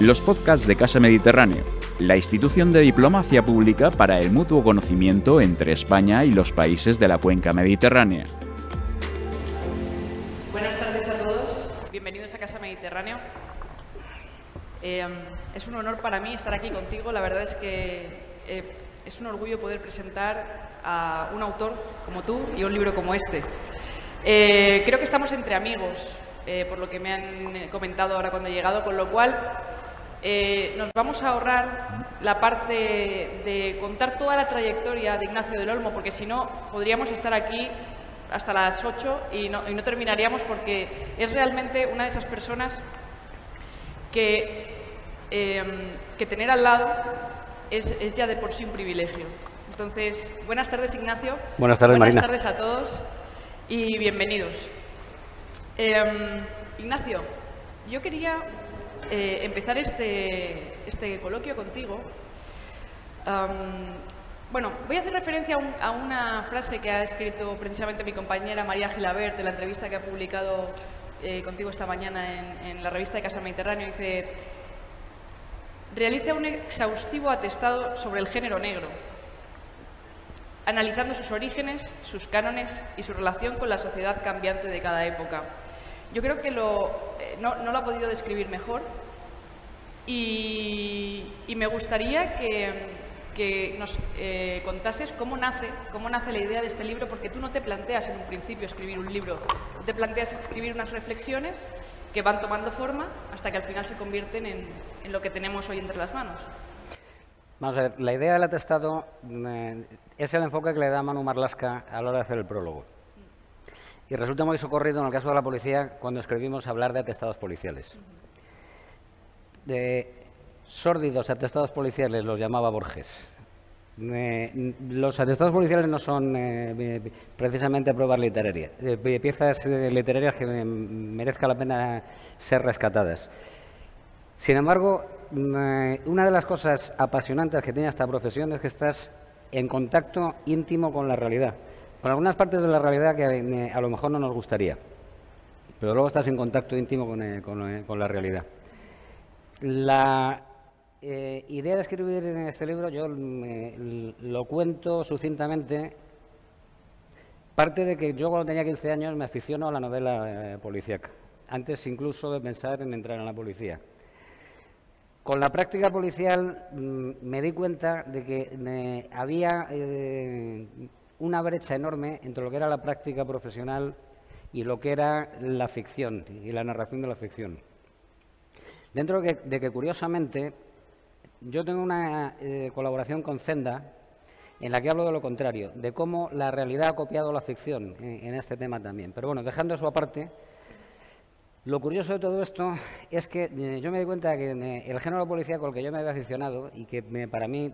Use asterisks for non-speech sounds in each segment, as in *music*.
los podcasts de Casa Mediterráneo, la institución de diplomacia pública para el mutuo conocimiento entre España y los países de la cuenca mediterránea. Buenas tardes a todos, bienvenidos a Casa Mediterráneo. Eh, es un honor para mí estar aquí contigo, la verdad es que eh, es un orgullo poder presentar a un autor como tú y un libro como este. Eh, creo que estamos entre amigos, por lo que me han comentado ahora cuando he llegado, con lo cual eh, nos vamos a ahorrar la parte de contar toda la trayectoria de Ignacio del Olmo, porque si no, podríamos estar aquí hasta las 8 y no, terminaríamos porque es realmente una de esas personas que, em, que tener al lado es, ya de por sí un privilegio. Entonces, buenas tardes Ignacio. Buenas tardes Buenas tardes a todos y bienvenidos. Em, Ignacio, yo quería eh, empezar este, este, coloquio contigo. bueno, voy a hacer referencia a, una frase que ha escrito precisamente mi compañera María Gilabert en la entrevista que ha publicado eh, contigo esta mañana en, la revista de Casa Mediterráneo. Dice, realiza un exhaustivo atestado sobre el género negro, analizando sus orígenes, sus cánones y su relación con la sociedad cambiante de cada época. Yo creo que lo, eh, no, lo ha podido describir mejor y, me gustaría que, nos eh, contases cómo nace, cómo nace la idea de este libro, porque tú no te planteas en un principio escribir un libro, tú te planteas escribir unas reflexiones que van tomando forma hasta que al final se convierten en, lo que tenemos hoy entre las manos. Vamos a ver, la idea del atestado eh, es el enfoque que le da Manu Marlasca a la hora de hacer el prólogo. Y resulta muy socorrido en el caso de la policía cuando escribimos hablar de atestados policiales. De sórdidos atestados policiales los llamaba Borges. los atestados policiales no son eh, precisamente pruebas literarias, eh, piezas eh, literarias que merezca la pena ser rescatadas. Sin embargo, una de las cosas apasionantes que tiene esta profesión es que estás en contacto íntimo con la realidad con algunas partes de la realidad que a lo mejor no nos gustaría, pero luego estás en contacto íntimo con, eh, eh, la realidad. La eh, idea de escribir en este libro, yo lo cuento sucintamente, parte de que yo cuando tenía 15 años me aficiono a la novela policíaca, antes incluso de pensar en entrar en la policía. Con la práctica policial mm, me di cuenta de que había una brecha enorme entre lo que era la práctica profesional y lo que era la ficción y la narración de la ficción. Dentro de que, curiosamente, yo tengo una eh, colaboración con Zenda en la que hablo de lo contrario, de cómo la realidad ha copiado la ficción en, este tema también. Pero bueno, dejando eso aparte, lo curioso de todo esto es que eh, yo me di cuenta que eh, el género policíaco al que yo me había aficionado y que para mí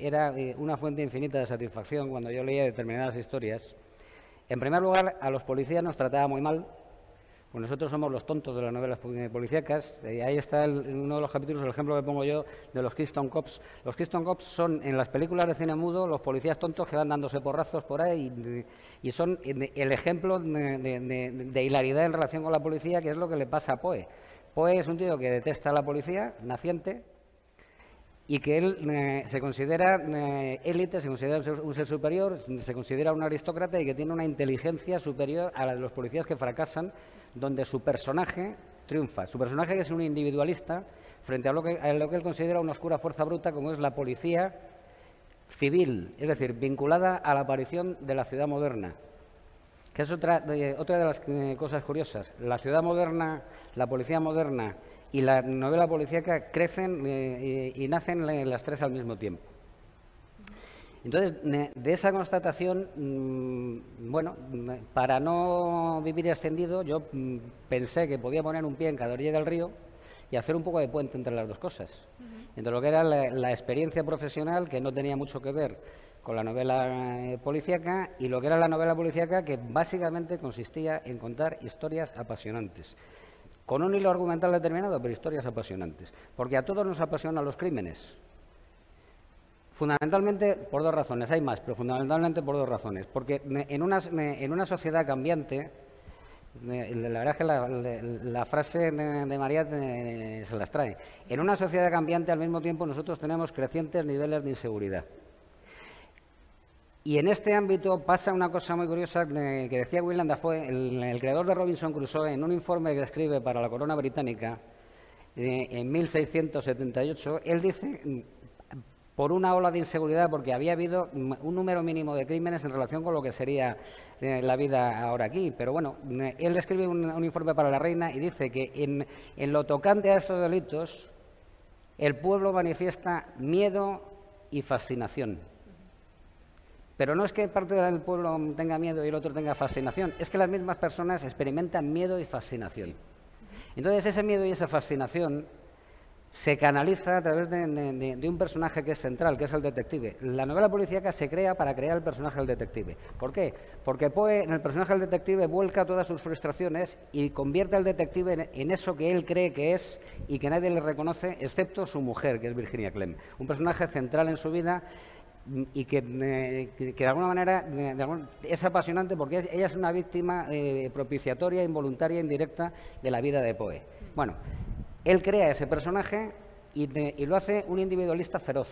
era eh, una fuente infinita de satisfacción cuando yo leía determinadas historias, en primer lugar a los policías nos trataba muy mal, pues nosotros somos los tontos de las novelas policíacas. ahí está uno de los capítulos, el ejemplo que pongo yo, de los Keystone Cops. Los Keystone Cops son, en las películas de cine mudo, los policías tontos que van dándose porrazos por ahí y, son el ejemplo de, hilaridad en relación con la policía, que es lo que le pasa a Poe. Poe es un tío que detesta a la policía, naciente, y que él eh, se considera eh, élite, se considera un ser, superior, se considera un aristócrata y que tiene una inteligencia superior a la de los policías que fracasan donde su personaje triunfa. Su personaje es un individualista frente a lo, que, él considera una oscura fuerza bruta como es la policía civil, es decir, vinculada a la aparición de la ciudad moderna, que es otra de, otra de las eh, cosas curiosas. La ciudad moderna, la policía moderna y la novela policíaca crecen eh, y, y nacen las tres al mismo tiempo. Entonces, de esa constatación, mm, bueno, para no vivir extendido, yo mm, pensé que podía poner un pie en cada orilla del río y hacer un poco de puente entre las dos cosas. Entre lo que era la, experiencia profesional, que no tenía mucho que ver con la novela eh, policíaca, y lo que era la novela policíaca, que básicamente consistía en contar historias apasionantes. Con un hilo argumental determinado, pero historias apasionantes. Porque a todos nos apasionan los crímenes. Fundamentalmente por dos razones, hay más, pero fundamentalmente por dos razones. Porque en una, en una sociedad cambiante, La verdad es que la, frase de, María se las trae. En una sociedad cambiante, al mismo tiempo, nosotros tenemos crecientes niveles de inseguridad. Y en este ámbito pasa una cosa muy curiosa que decía William Dafoe, el, creador de Robinson Crusoe, en un informe que escribe para la corona británica eh, en 1678, él dice por una ola de inseguridad, porque había habido un número mínimo de crímenes en relación con lo que sería eh, la vida ahora aquí. Pero bueno, eh, él escribe un, informe para la reina y dice que en, en lo tocante a estos delitos, el pueblo manifiesta miedo y fascinación. Pero no es que parte del pueblo tenga miedo y el otro tenga fascinación, es que las mismas personas experimentan miedo y fascinación. Entonces ese miedo y esa fascinación se canaliza a través de, un personaje que es central, que es el detective. La novela policíaca se crea para crear el personaje del detective. ¿Por qué? Porque Poe, en el personaje del detective, vuelca todas sus frustraciones y convierte al detective en, eso que él cree que es y que nadie le reconoce, excepto su mujer, que es Virginia Clem. Un personaje central en su vida y que, eh, de alguna manera es apasionante porque ella es una víctima eh, propiciatoria, involuntaria, indirecta de la vida de Poe. Bueno, él crea ese personaje y, lo hace un individualista feroz,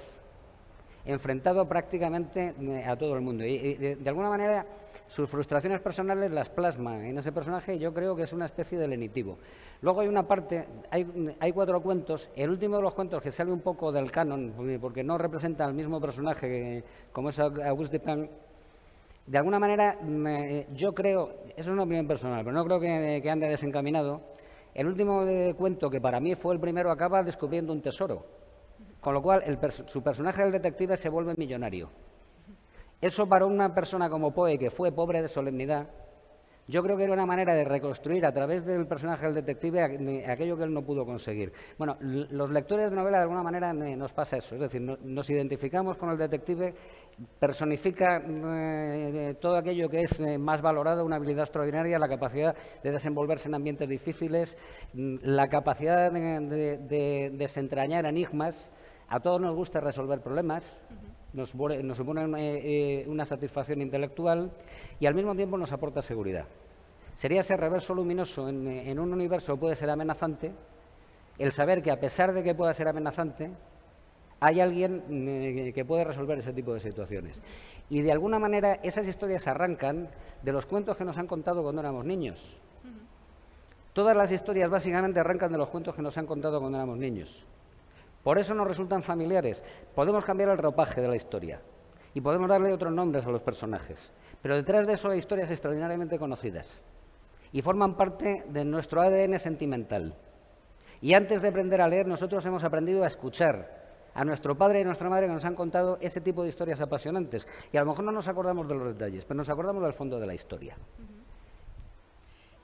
enfrentado prácticamente eh, a todo el mundo. Y, de, alguna manera sus frustraciones personales las plasma en ese personaje y yo creo que es una especie de lenitivo. Luego hay una parte, hay, cuatro cuentos, el último de los cuentos que sale un poco del canon, porque no representa al mismo personaje como es Auguste Dupin, de alguna manera yo creo, eso es una opinión personal, pero no creo que, que ande desencaminado, el último cuento, que para mí fue el primero, acaba descubriendo un tesoro, con lo cual su personaje del detective se vuelve millonario. Eso para una persona como Poe, que fue pobre de solemnidad, yo creo que era una manera de reconstruir a través del personaje del detective aquello que él no pudo conseguir. Bueno, los lectores de novela de alguna manera nos pasa eso, es decir, nos identificamos con el detective, personifica eh, todo aquello que es eh, más valorado, una habilidad extraordinaria, la capacidad de desenvolverse en ambientes difíciles, mm, la capacidad de, desentrañar enigmas. A todos nos gusta resolver problemas nos, supone eh, una, satisfacción intelectual y al mismo tiempo nos aporta seguridad. Sería ese reverso luminoso en, un universo que puede ser amenazante, el saber que a pesar de que pueda ser amenazante, hay alguien eh, que puede resolver ese tipo de situaciones. Y de alguna manera esas historias arrancan de los cuentos que nos han contado cuando éramos niños. Todas las historias básicamente arrancan de los cuentos que nos han contado cuando éramos niños. Por eso nos resultan familiares. Podemos cambiar el ropaje de la historia y podemos darle otros nombres a los personajes. Pero detrás de eso hay historias extraordinariamente conocidas y forman parte de nuestro ADN sentimental. Y antes de aprender a leer, nosotros hemos aprendido a escuchar a nuestro padre y a nuestra madre que nos han contado ese tipo de historias apasionantes. Y a lo mejor no nos acordamos de los detalles, pero nos acordamos del fondo de la historia.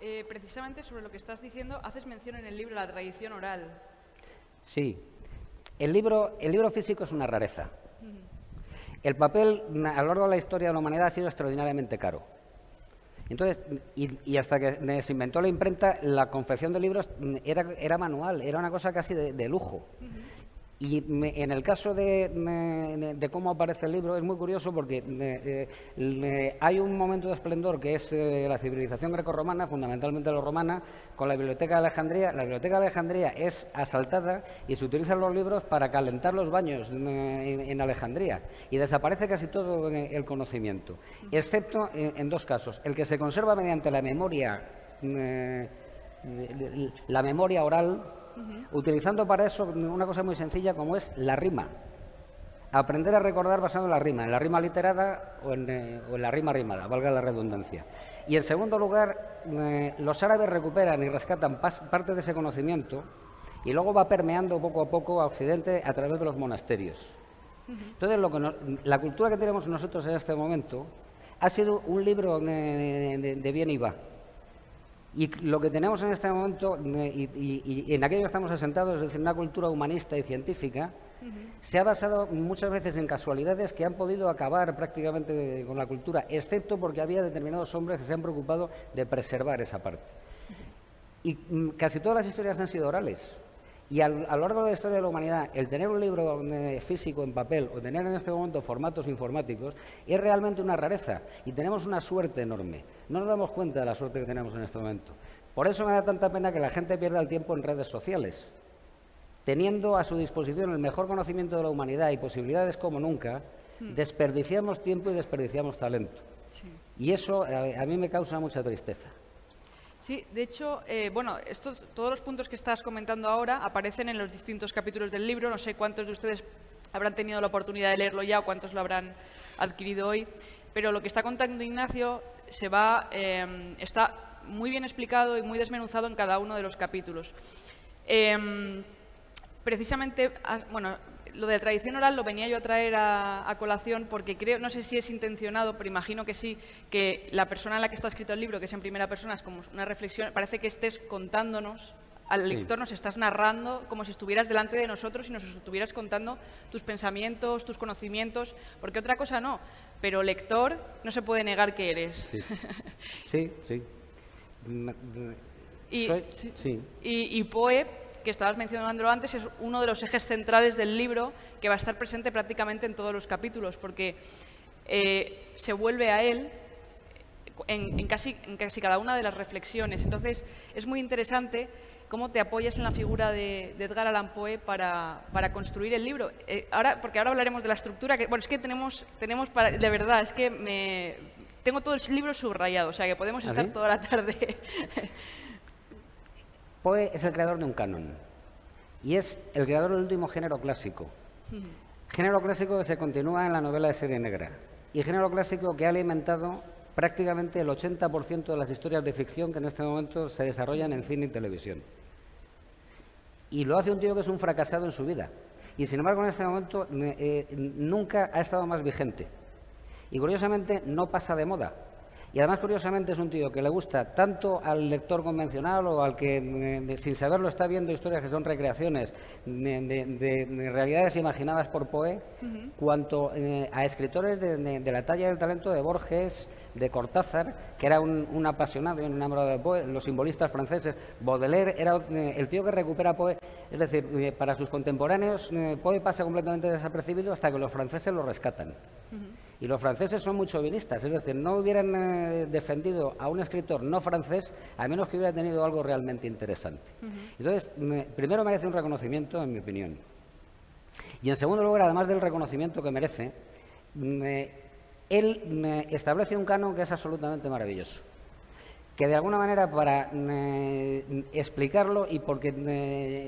Eh, precisamente sobre lo que estás diciendo, haces mención en el libro La tradición oral. Sí, el libro, el libro físico es una rareza. El papel a lo largo de la historia de la humanidad ha sido extraordinariamente caro. Entonces, y, hasta que se inventó la imprenta, la confección de libros era, manual, era una cosa casi de, lujo. Y en el caso de, cómo aparece el libro es muy curioso porque eh, hay un momento de esplendor que es eh, la civilización grecorromana, fundamentalmente la romana, con la Biblioteca de Alejandría. La Biblioteca de Alejandría es asaltada y se utilizan los libros para calentar los baños en, Alejandría. Y desaparece casi todo el conocimiento, excepto en, dos casos. El que se conserva mediante la memoria, eh, la memoria oral, utilizando para eso una cosa muy sencilla como es la rima. Aprender a recordar basado en la rima, en la rima literada o en, eh, la rima rimada, valga la redundancia. Y en segundo lugar, eh, los árabes recuperan y rescatan parte de ese conocimiento y luego va permeando poco a poco a Occidente a través de los monasterios. Entonces, lo que la cultura que tenemos nosotros en este momento ha sido un libro de bien y va. Y lo que tenemos en este momento, y, en aquello que estamos asentados, es decir, una cultura humanista y científica, se ha basado muchas veces en casualidades que han podido acabar prácticamente con la cultura, excepto porque había determinados hombres que se han preocupado de preservar esa parte. Y mm, casi todas las historias han sido orales. Y a lo largo de la historia de la humanidad, el tener un libro eh, físico en papel o tener en este momento formatos informáticos es realmente una rareza y tenemos una suerte enorme. No nos damos cuenta de la suerte que tenemos en este momento. Por eso me da tanta pena que la gente pierda el tiempo en redes sociales. Teniendo a su disposición el mejor conocimiento de la humanidad y posibilidades como nunca, hmm. desperdiciamos tiempo y desperdiciamos talento. Y eso a mí me causa mucha tristeza. Sí, de hecho, eh, bueno, estos, todos los puntos que estás comentando ahora aparecen en los distintos capítulos del libro. No sé cuántos de ustedes habrán tenido la oportunidad de leerlo ya o cuántos lo habrán adquirido hoy. Pero lo que está contando Ignacio se va, em, está muy bien explicado y muy desmenuzado en cada uno de los capítulos. Em, precisamente, bueno, lo de la tradición oral lo venía yo a traer a, colación porque creo, no sé si es intencionado, pero imagino que sí, que la persona en la que está escrito el libro, que es en primera persona, es como una reflexión, parece que estés contándonos, al lector nos estás narrando como si estuvieras delante de nosotros y nos estuvieras contando tus pensamientos, tus conocimientos, porque otra cosa no, pero lector no se puede negar que eres. Sí, *laughs* sí. y, sí. y, y Poe que estabas mencionando antes, es uno de los ejes centrales del libro que va a estar presente prácticamente en todos los capítulos, porque eh, se vuelve a él en, casi, en casi cada una de las reflexiones. Entonces, es muy interesante cómo te apoyas en la figura de, Edgar Allan Poe para, construir el libro. Eh, ahora, porque ahora hablaremos de la estructura, que, bueno, es que tenemos, tenemos para, de verdad, es que me, tengo todo el libro subrayado, o sea que podemos ¿Ah, estar toda la tarde *laughs* Poe es el creador de un canon y es el creador del último género clásico. *laughs* Género clásico que se continúa en la novela de serie negra y género clásico que ha alimentado prácticamente el 80% de las historias de ficción que en este momento se desarrollan en cine y televisión. Y lo hace un tío que es un fracasado en su vida. Y sin embargo, en este momento eh, nunca ha estado más vigente. Y curiosamente no pasa de moda. Y además, curiosamente, es un tío que le gusta tanto al lector convencional o al que, eh, sin saberlo, está viendo historias que son recreaciones de, realidades imaginadas por Poe, cuanto eh, a escritores de, la talla del talento de Borges, de Cortázar, que era un, apasionado y un enamorado de Poe, los simbolistas franceses. Baudelaire era eh, el tío que recupera Poe. Es decir, para sus contemporáneos, Poe pasa completamente desapercibido hasta que los franceses lo rescatan. Y los franceses son muy chauvinistas, es decir, no hubieran eh, defendido a un escritor no francés a menos que hubiera tenido algo realmente interesante. Entonces, primero merece un reconocimiento, en mi opinión. Y en segundo lugar, además del reconocimiento que merece, él me establece un canon que es absolutamente maravilloso. Que de alguna manera, para explicarlo y porque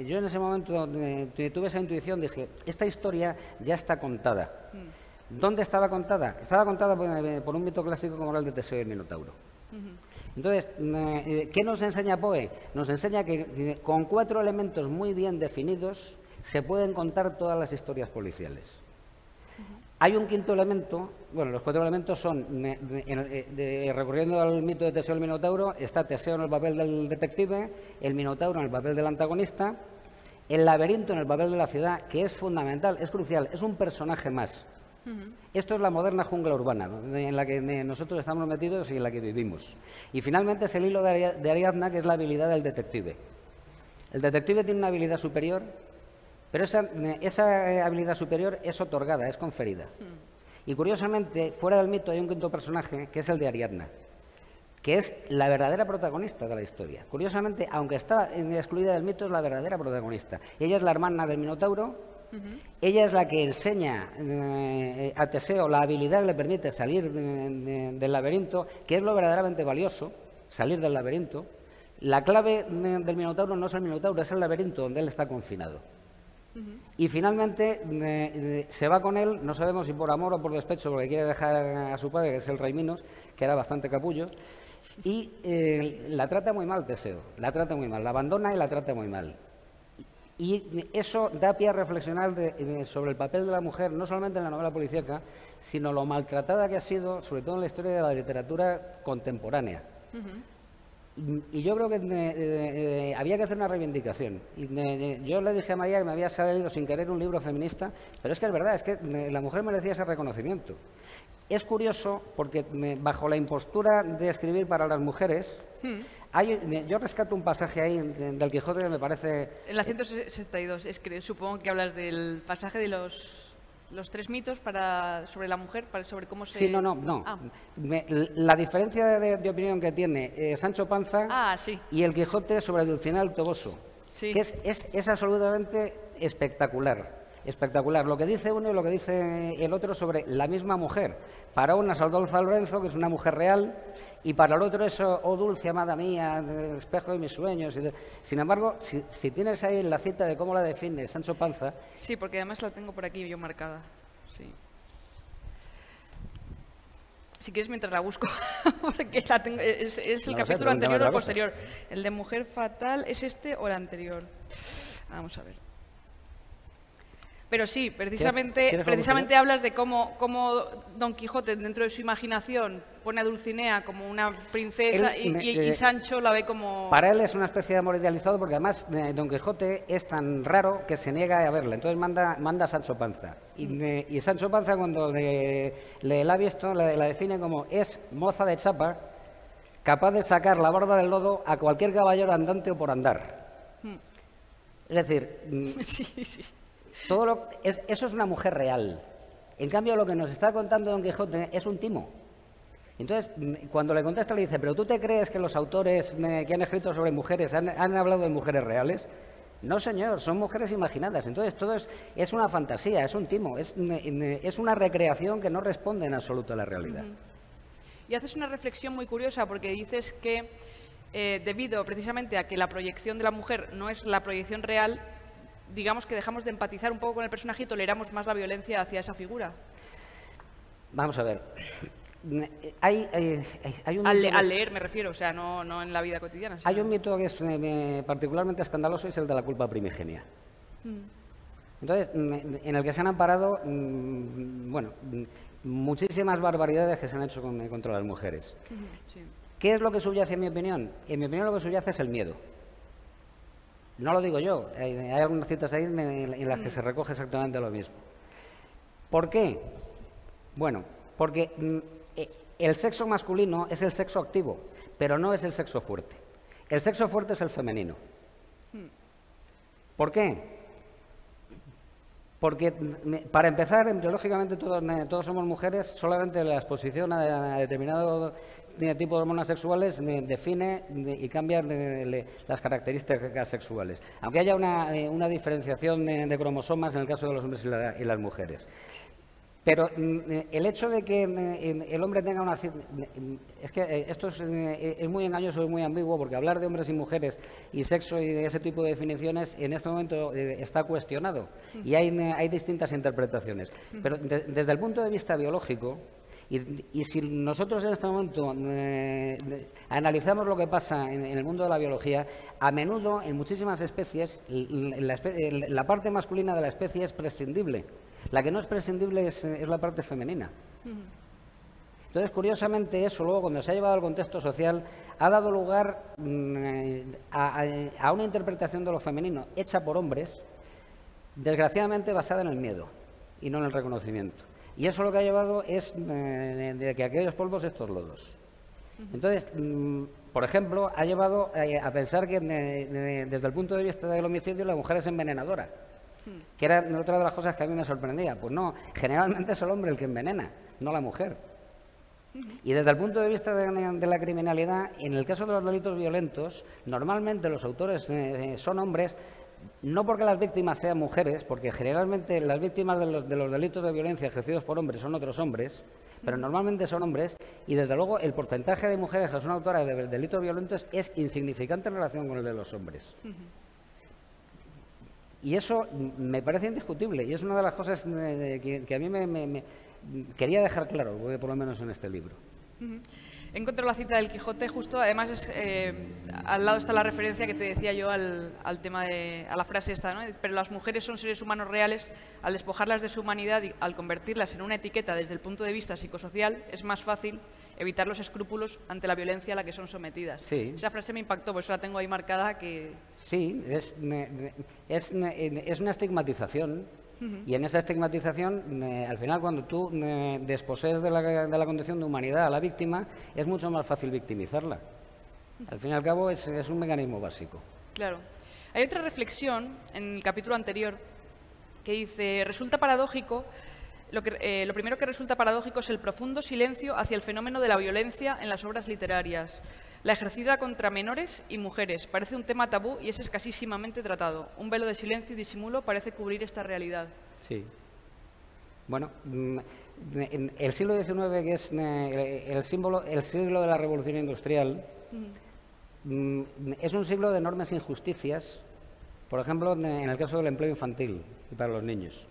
yo en ese momento tuve esa intuición, dije, esta historia ya está contada. Mm. ¿Dónde estaba contada? Estaba contada por, un mito clásico como el de Teseo y el Minotauro. Entonces, eh, ¿qué nos enseña Poe? Nos enseña que con cuatro elementos muy bien definidos se pueden contar todas las historias policiales. Hay un quinto elemento, bueno, los cuatro elementos son, eh, recurriendo al mito de Teseo y el Minotauro, está Teseo en el papel del detective, el Minotauro en el papel del antagonista, el laberinto en el papel de la ciudad, que es fundamental, es crucial, es un personaje más. Esto es la moderna jungla urbana en la que nosotros estamos metidos y en la que vivimos. Y finalmente es el hilo de Ariadna, que es la habilidad del detective. El detective tiene una habilidad superior, pero esa, eh, habilidad superior es otorgada, es conferida. Y curiosamente, fuera del mito hay un quinto personaje, que es el de Ariadna, que es la verdadera protagonista de la historia. Curiosamente, aunque está excluida del mito, es la verdadera protagonista. Ella es la hermana del Minotauro, ella es la que enseña eh, a Teseo la habilidad que le permite salir del laberinto, que es lo verdaderamente valioso, salir del laberinto. La clave del Minotauro no es el Minotauro, es el laberinto donde él está confinado. Y finalmente eh, se va con él, no sabemos si por amor o por despecho, porque quiere dejar a su padre, que es el rey Minos, que era bastante capullo, y eh, la trata muy mal Teseo, la trata muy mal, la abandona y la trata muy mal. Y eso da pie a reflexionar sobre el papel de la mujer, no solamente en la novela policíaca, sino lo maltratada que ha sido, sobre todo en la historia de la literatura contemporánea. Y yo creo que eh, había que hacer una reivindicación. Y yo le dije a María que me había salido sin querer un libro feminista, pero es que es verdad, es que la mujer merecía ese reconocimiento. Es curioso porque bajo la impostura de escribir para las mujeres, yo rescato un pasaje ahí del Quijote que me parece... En la 162, es que supongo que hablas del pasaje de los los tres mitos para, sobre la mujer, para, sobre cómo se... Sí, no, no, no. Ah. la diferencia de, opinión que tiene eh, Sancho Panza ah, sí. y el Quijote sobre Dulcinea el Toboso, sí. que es, es, es absolutamente espectacular espectacular. Lo que dice uno y lo que dice el otro sobre la misma mujer. Para una es Adolfo Lorenzo, que es una mujer real, y para el otro es, oh dulce amada mía, el espejo de mis sueños. Sin embargo, si, tienes ahí la cita de cómo la define Sancho Panza... Sí, porque además la tengo por aquí yo marcada. Sí. Si quieres, mientras la busco, *laughs* porque la tengo, es, el capítulo anterior o posterior. El de Mujer Fatal, ¿es este o el anterior? Vamos a ver. Pero sí, precisamente, precisamente hablas de cómo, cómo, Don Quijote, dentro de su imaginación, pone a Dulcinea como una princesa y, eh, Sancho la ve como... Para él es una especie de amor idealizado porque además eh, Don Quijote es tan raro que se niega a verla. Entonces manda, manda a Sancho Panza. Y, mm. Sancho Panza cuando le, la ha visto la, define como es moza de chapa capaz de sacar la barba del lodo a cualquier caballero andante o por andar. Mm. Es decir... Mm, *laughs* sí, sí. Todo lo, es, eso es una mujer real. En cambio, lo que nos está contando Don Quijote es un timo. Entonces, cuando le contesta, le dice, ¿pero tú te crees que los autores que han escrito sobre mujeres han, hablado de mujeres reales? No, señor, son mujeres imaginadas. Entonces, todo es, es una fantasía, es un timo, es, es, una recreación que no responde en absoluto a la realidad. Y haces una reflexión muy curiosa porque dices que eh, debido precisamente a que la proyección de la mujer no es la proyección real, digamos que dejamos de empatizar un poco con el personaje y toleramos más la violencia hacia esa figura. Vamos a ver. Hay, un al, leer me refiero, o sea, no, no en la vida cotidiana. Hay un mito que es eh, particularmente escandaloso y es el de la culpa primigenia. Mm. Entonces, en el que se han amparado, mm, bueno, muchísimas barbaridades que se han hecho contra las mujeres. ¿Qué es lo que subyace en mi opinión? En mi opinión lo que subyace es el miedo. No lo digo yo, hay, algunas citas ahí en, las que se recoge exactamente lo mismo. ¿Por qué? Bueno, porque mm, eh, el sexo masculino es el sexo activo, pero no es el sexo fuerte. El sexo fuerte es el femenino. ¿Por qué? Porque, mm, para empezar, embriológicamente todos, todos somos mujeres, solamente la exposición a determinado tipo de hormonas sexuales define y cambia las características sexuales, aunque haya una, eh, diferenciación de, cromosomas en el caso de los hombres y, las mujeres. Pero mm, eh, el hecho de que mm, el hombre tenga una... Mm, es que eh, esto es, muy engañoso y muy ambiguo porque hablar de hombres y mujeres y sexo y de ese tipo de definiciones en este momento está cuestionado y hay, hay distintas interpretaciones. Pero desde el punto de vista biológico, y, si nosotros en este momento eh, analizamos lo que pasa en, el mundo de la biología, a menudo en muchísimas especies la, parte masculina de la especie es prescindible. La que no es prescindible es, la parte femenina. Entonces, curiosamente, eso luego, cuando se ha llevado al contexto social, ha dado lugar mm, eh, a, una interpretación de lo femenino hecha por hombres, desgraciadamente basada en el miedo y no en el reconocimiento. Y eso lo que ha llevado es eh, de que aquellos polvos estos lodos. Entonces, mm, por ejemplo, ha llevado eh, a pensar que eh, desde el punto de vista del homicidio la mujer es envenenadora, hmm. que era otra de las cosas que a mí me sorprendía. Pues no, generalmente es el hombre el que envenena, no la mujer. Y desde el punto de vista de, la criminalidad, en el caso de los delitos violentos, normalmente los autores son hombres no porque las víctimas sean mujeres, porque generalmente las víctimas de los, delitos de violencia ejercidos por hombres son otros hombres, pero normalmente son hombres, y desde luego el porcentaje de mujeres que son autoras de delitos violentos es insignificante en relación con el de los hombres. Y eso me parece indiscutible, y es una de las cosas que, a mí me, quería dejar claro, por lo menos en este libro. Encuentro la cita del Quijote, justo, además eh, al lado está la referencia que te decía yo al, tema de, a la frase esta, ¿no? Pero las mujeres son seres humanos reales, al despojarlas de su humanidad y al convertirlas en una etiqueta desde el punto de vista psicosocial, es más fácil evitar los escrúpulos ante la violencia a la que son sometidas. Esa frase me impactó, por eso la tengo ahí marcada que... Sí, es, es, es una estigmatización y en esa estigmatización, al final, cuando tú desposees de la, de la, condición de humanidad a la víctima, es mucho más fácil victimizarla. Al fin y al cabo es, un mecanismo básico. Claro. Hay otra reflexión en el capítulo anterior que dice, resulta paradójico, lo, que, eh, lo primero que resulta paradójico es el profundo silencio hacia el fenómeno de la violencia en las obras literarias. La ejercida contra menores y mujeres parece un tema tabú y es escasísimamente tratado. Un velo de silencio y disimulo parece cubrir esta realidad. Sí. Bueno, mm, el siglo XIX, que es eh, el símbolo, el siglo de la revolución industrial, mm, es un siglo de enormes injusticias, por ejemplo, en el caso del empleo infantil y para los niños.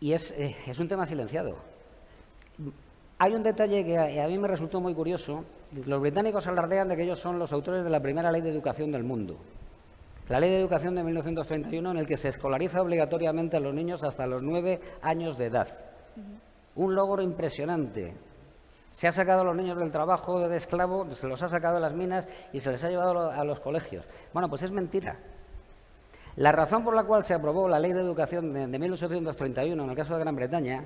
Y es, eh, es un tema silenciado. Hay un detalle que a, mí me resultó muy curioso. Los británicos alardean de que ellos son los autores de la primera ley de educación del mundo. La ley de educación de 1931 en el que se escolariza obligatoriamente a los niños hasta los nueve años de edad. Un logro impresionante. Se ha sacado a los niños del trabajo de esclavo, se los ha sacado de las minas y se les ha llevado a los colegios. Bueno, pues es mentira. La razón por la cual se aprobó la ley de educación de, de 1831 en el caso de Gran Bretaña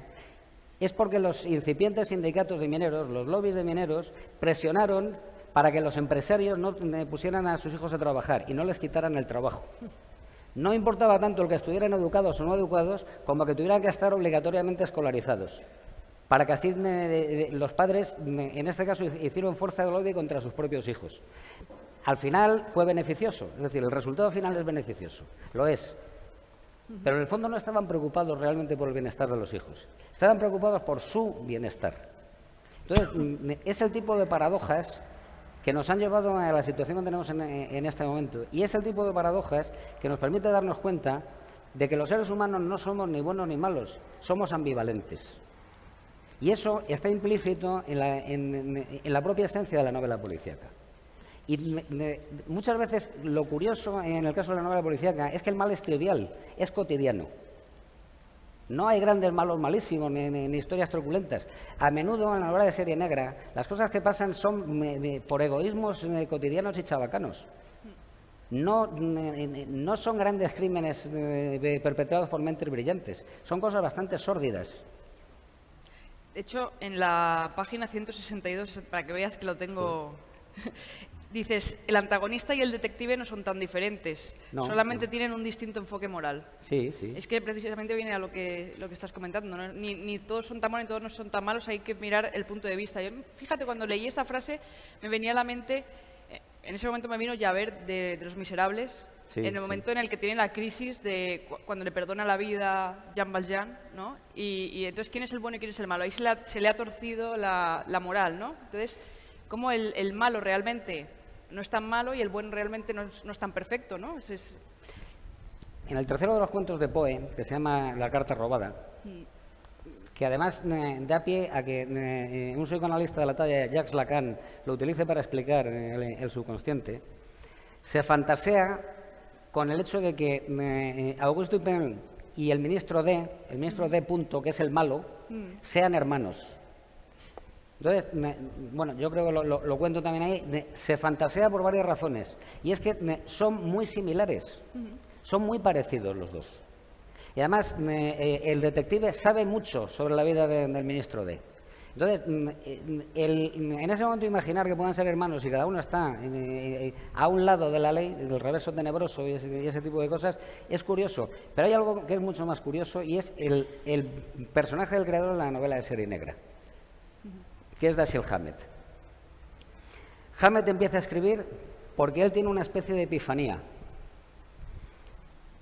es porque los incipientes sindicatos de mineros, los lobbies de mineros, presionaron para que los empresarios no pusieran a sus hijos a trabajar y no les quitaran el trabajo. No importaba tanto el que estuvieran educados o no educados como que tuvieran que estar obligatoriamente escolarizados, para que así los padres, en este caso, hicieron fuerza de lobby contra sus propios hijos. Al final fue beneficioso, es decir, el resultado final es beneficioso, lo es, pero en el fondo no estaban preocupados realmente por el bienestar de los hijos, estaban preocupados por su bienestar. Entonces, es el tipo de paradojas que nos han llevado a la situación que tenemos en, este momento. Y es el tipo de paradojas que nos permite darnos cuenta de que los seres humanos no somos ni buenos ni malos, somos ambivalentes. Y eso está implícito en la, en la propia esencia de la novela policíaca. Y muchas veces lo curioso en el caso de la novela policíaca es que el mal es trivial, es cotidiano. No hay grandes malos malísimos ni, historias truculentas. A menudo en la novela de serie negra las cosas que pasan son por egoísmos eh, cotidianos y chabacanos. No, no son grandes crímenes eh, perpetrados por mentes brillantes, son cosas bastante sórdidas. De hecho, en la página 162, para que veas que lo tengo, *laughs* dices, el antagonista y el detective no son tan diferentes, solamente tienen un distinto enfoque moral. Sí, sí. Es que precisamente viene a lo que, lo que estás comentando, ni, todos son tan buenos ni todos no son tan malos, hay que mirar el punto de vista. fíjate, cuando leí esta frase me venía a la mente, eh, en ese momento me vino ya ver de, Los Miserables, en el momento en el que tiene la crisis de cuando le perdona la vida Jean Valjean, ¿no? Y, entonces, ¿quién es el bueno y quién es el malo? Ahí se le ha, torcido la, moral, ¿no? Entonces, ¿cómo el, el malo realmente no es tan malo y el buen realmente no es, tan perfecto, ¿no? En el tercero de los cuentos de Poe, que se llama La carta robada, mm. que además eh, da pie a que eh, un psicoanalista de la talla Jacques Lacan lo utilice para explicar el, subconsciente, se fantasea con el hecho de que eh, Augusto Dupin y el ministro D, el ministro D. Punto, que es el malo, mm. sean hermanos. Entonces, bueno, yo creo que lo, cuento también ahí, se fantasea por varias razones. Y es que son muy similares, son muy parecidos los dos. Y además, eh, el detective sabe mucho sobre la vida del ministro D. Entonces, eh, en ese momento imaginar que puedan ser hermanos y cada uno está eh, a un lado de la ley, del reverso tenebroso y ese, tipo de cosas, es curioso. Pero hay algo que es mucho más curioso y es el, el personaje del creador de la novela de serie negra que es Dashiell Hammett. Hammett empieza a escribir porque él tiene una especie de epifanía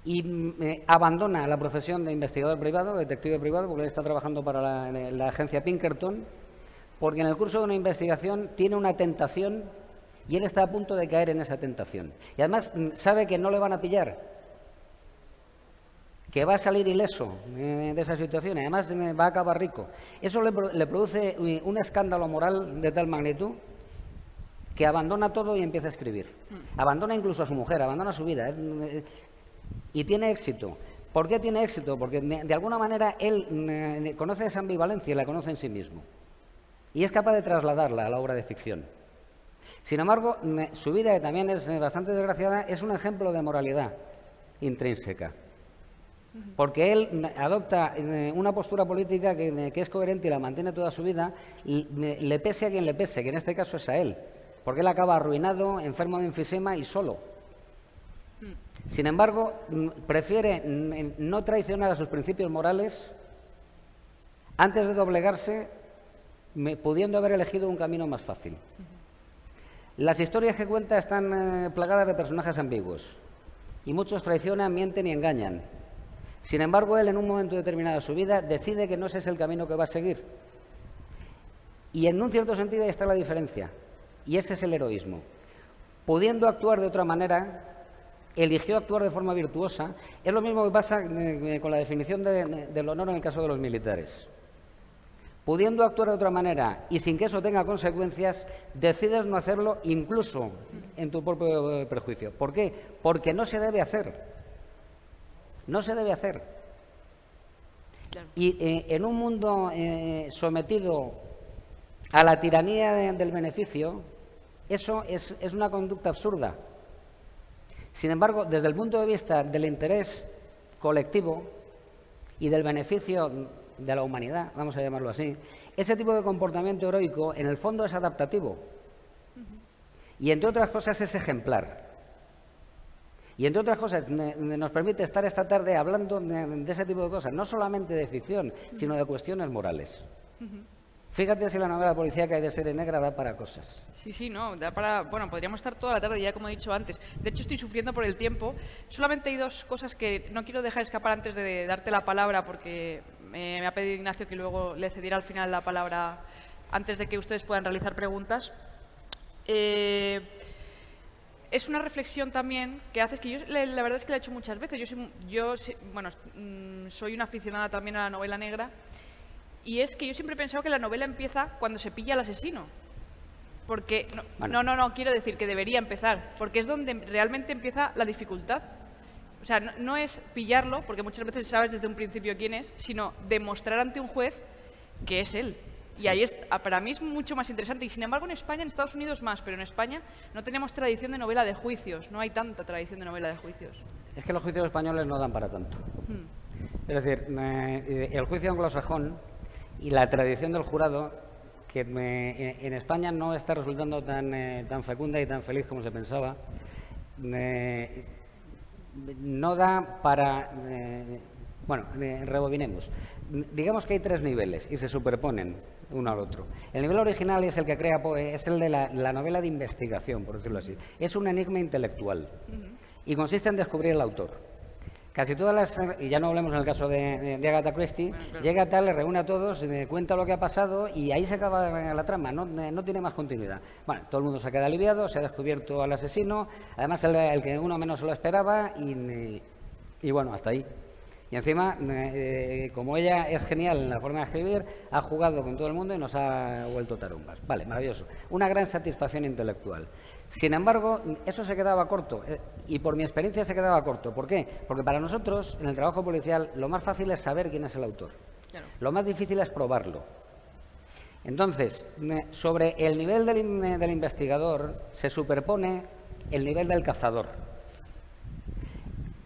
y mm, eh, abandona la profesión de investigador privado, detective privado, porque él está trabajando para la, agencia Pinkerton, porque en el curso de una investigación tiene una tentación y él está a punto de caer en esa tentación. Y además mm, sabe que no le van a pillar, que va a salir ileso eh, de esa situación y además eh, va a acabar rico. Eso le, produce eh, un escándalo moral de tal magnitud que abandona todo y empieza a escribir. Mm. Abandona incluso a su mujer, abandona su vida. y tiene éxito. ¿Por qué tiene éxito? Porque de alguna manera él conoce esa ambivalencia y la conoce en sí mismo. Y es capaz de trasladarla a la obra de ficción. Sin embargo, su vida, que también es bastante desgraciada, es un ejemplo de moralidad intrínseca porque él adopta eh, una postura política que, es coherente y la mantiene toda su vida, le pese a quien le pese, que en este caso es a él, porque él acaba arruinado, enfermo de enfisema y solo. Sin embargo, prefiere no traicionar a sus principios morales antes de doblegarse, pudiendo haber elegido un camino más fácil. Las historias que cuenta están eh, plagadas de personajes ambiguos y muchos traicionan, mienten y engañan. Sin embargo, él en un momento determinado de su vida decide que no ese es el camino que va a seguir. Y en un cierto sentido ahí está la diferencia. Y ese es el heroísmo. Pudiendo actuar de otra manera, eligió actuar de forma virtuosa. Es lo mismo que pasa eh, eh, con la definición del honor en el caso de los militares pudiendo actuar de otra manera y sin que eso tenga consecuencias, decides no hacerlo incluso en tu propio eh, prejuicio. ¿Por qué? Porque no se debe hacer. No se debe hacer. Y eh, en un mundo eh, sometido a la tiranía del beneficio, eso es, es una conducta absurda. Sin embargo, desde el punto de vista del interés colectivo y del beneficio de la humanidad, vamos a llamarlo así, ese tipo de comportamiento heroico en el fondo es adaptativo. Y entre otras cosas es ejemplar. Y entre otras cosas nos permite estar esta tarde hablando de, ese tipo de cosas, no solamente de ficción, sino de cuestiones morales. Fíjate si la novela policíaca hay de serie negra da para cosas. Sí, sí, no, da para... Bueno, podríamos estar toda la tarde ya, como he dicho antes. De hecho, estoy sufriendo por el tiempo. Solamente hay dos cosas que no quiero dejar escapar antes de darte la palabra, porque me, ha pedido Ignacio que luego le cediera al final la palabra antes de que ustedes puedan realizar preguntas. Eh, es una reflexión también que haces que yo la verdad es que la he hecho muchas veces. Yo soy, yo, bueno, mm, soy una aficionada también a la novela negra y es que yo siempre he pensado que la novela empieza cuando se pilla al asesino. Porque, no, no, no, no, quiero decir que debería empezar, porque es donde realmente empieza la dificultad. O sea, no, es pillarlo, porque muchas veces sabes desde un principio quién es, sino demostrar ante un juez que es él. Y ahí es, para mí es mucho más interesante. Y sin embargo, en España, en Estados Unidos más, pero en España no tenemos tradición de novela de juicios. No hay tanta tradición de novela de juicios. Es que los juicios españoles no dan para tanto. Hmm. Es decir, eh, el juicio anglosajón y la tradición del jurado, que en España no está resultando tan, eh, tan fecunda y tan feliz como se pensaba, no da para... Eh, bueno, eh, rebobinemos. Digamos que hay tres niveles y se superponen uno al otro. El nivel original es el que crea, es el de la, novela de investigación, por decirlo así. Es un enigma intelectual y consiste en descubrir el autor. Casi todas las, y ya no hablemos en el caso de, Agatha Christie, llega tal, le reúne a todos, cuenta lo que ha pasado y ahí se acaba la trama, no, no, tiene más continuidad. Bueno, todo el mundo se queda aliviado, se ha descubierto al asesino, además el, que uno menos lo esperaba y, y bueno, hasta ahí. Y encima, eh, como ella es genial en la forma de escribir, ha jugado con todo el mundo y nos ha vuelto tarumbas. Vale, maravilloso. Una gran satisfacción intelectual. Sin embargo, eso se quedaba corto. Eh, y por mi experiencia se quedaba corto. ¿Por qué? Porque para nosotros, en el trabajo policial, lo más fácil es saber quién es el autor. Lo más difícil es probarlo. Entonces, sobre el nivel del, del investigador se superpone el nivel del cazador.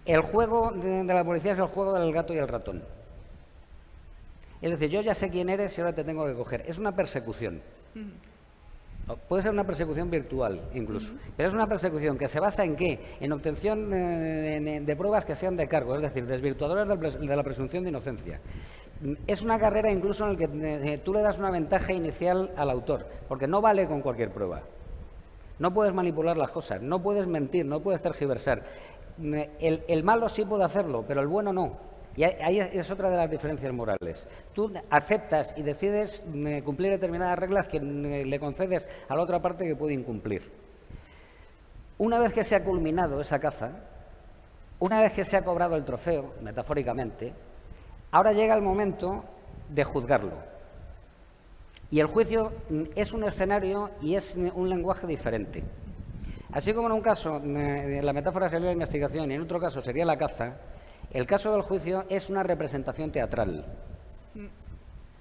El juego de, la policía es el juego del gato y el ratón. Es decir, yo ya sé quién eres y ahora te tengo que coger. Es una persecución. Puede ser una persecución virtual incluso, pero es una persecución que se basa en qué? En obtención eh, de, pruebas que sean de cargo, es decir, desvirtuadoras de la presunción de inocencia. Es una carrera incluso en la que eh, tú le das una ventaja inicial al autor, porque no vale con cualquier prueba. No puedes manipular las cosas, no puedes mentir, no puedes tergiversar. El, malo sí puede hacerlo, pero el bueno no. Y ahí es otra de las diferencias morales. Tú aceptas y decides cumplir determinadas reglas que mm, le concedes a la otra parte que puede incumplir. Una vez que se ha culminado esa caza, una vez que se ha cobrado el trofeo, metafóricamente, ahora llega el momento de juzgarlo. Y el juicio mm, es un escenario y es un lenguaje diferente. Así como en un caso la metáfora sería la investigación y en otro caso sería la caza, el caso del juicio es una representación teatral,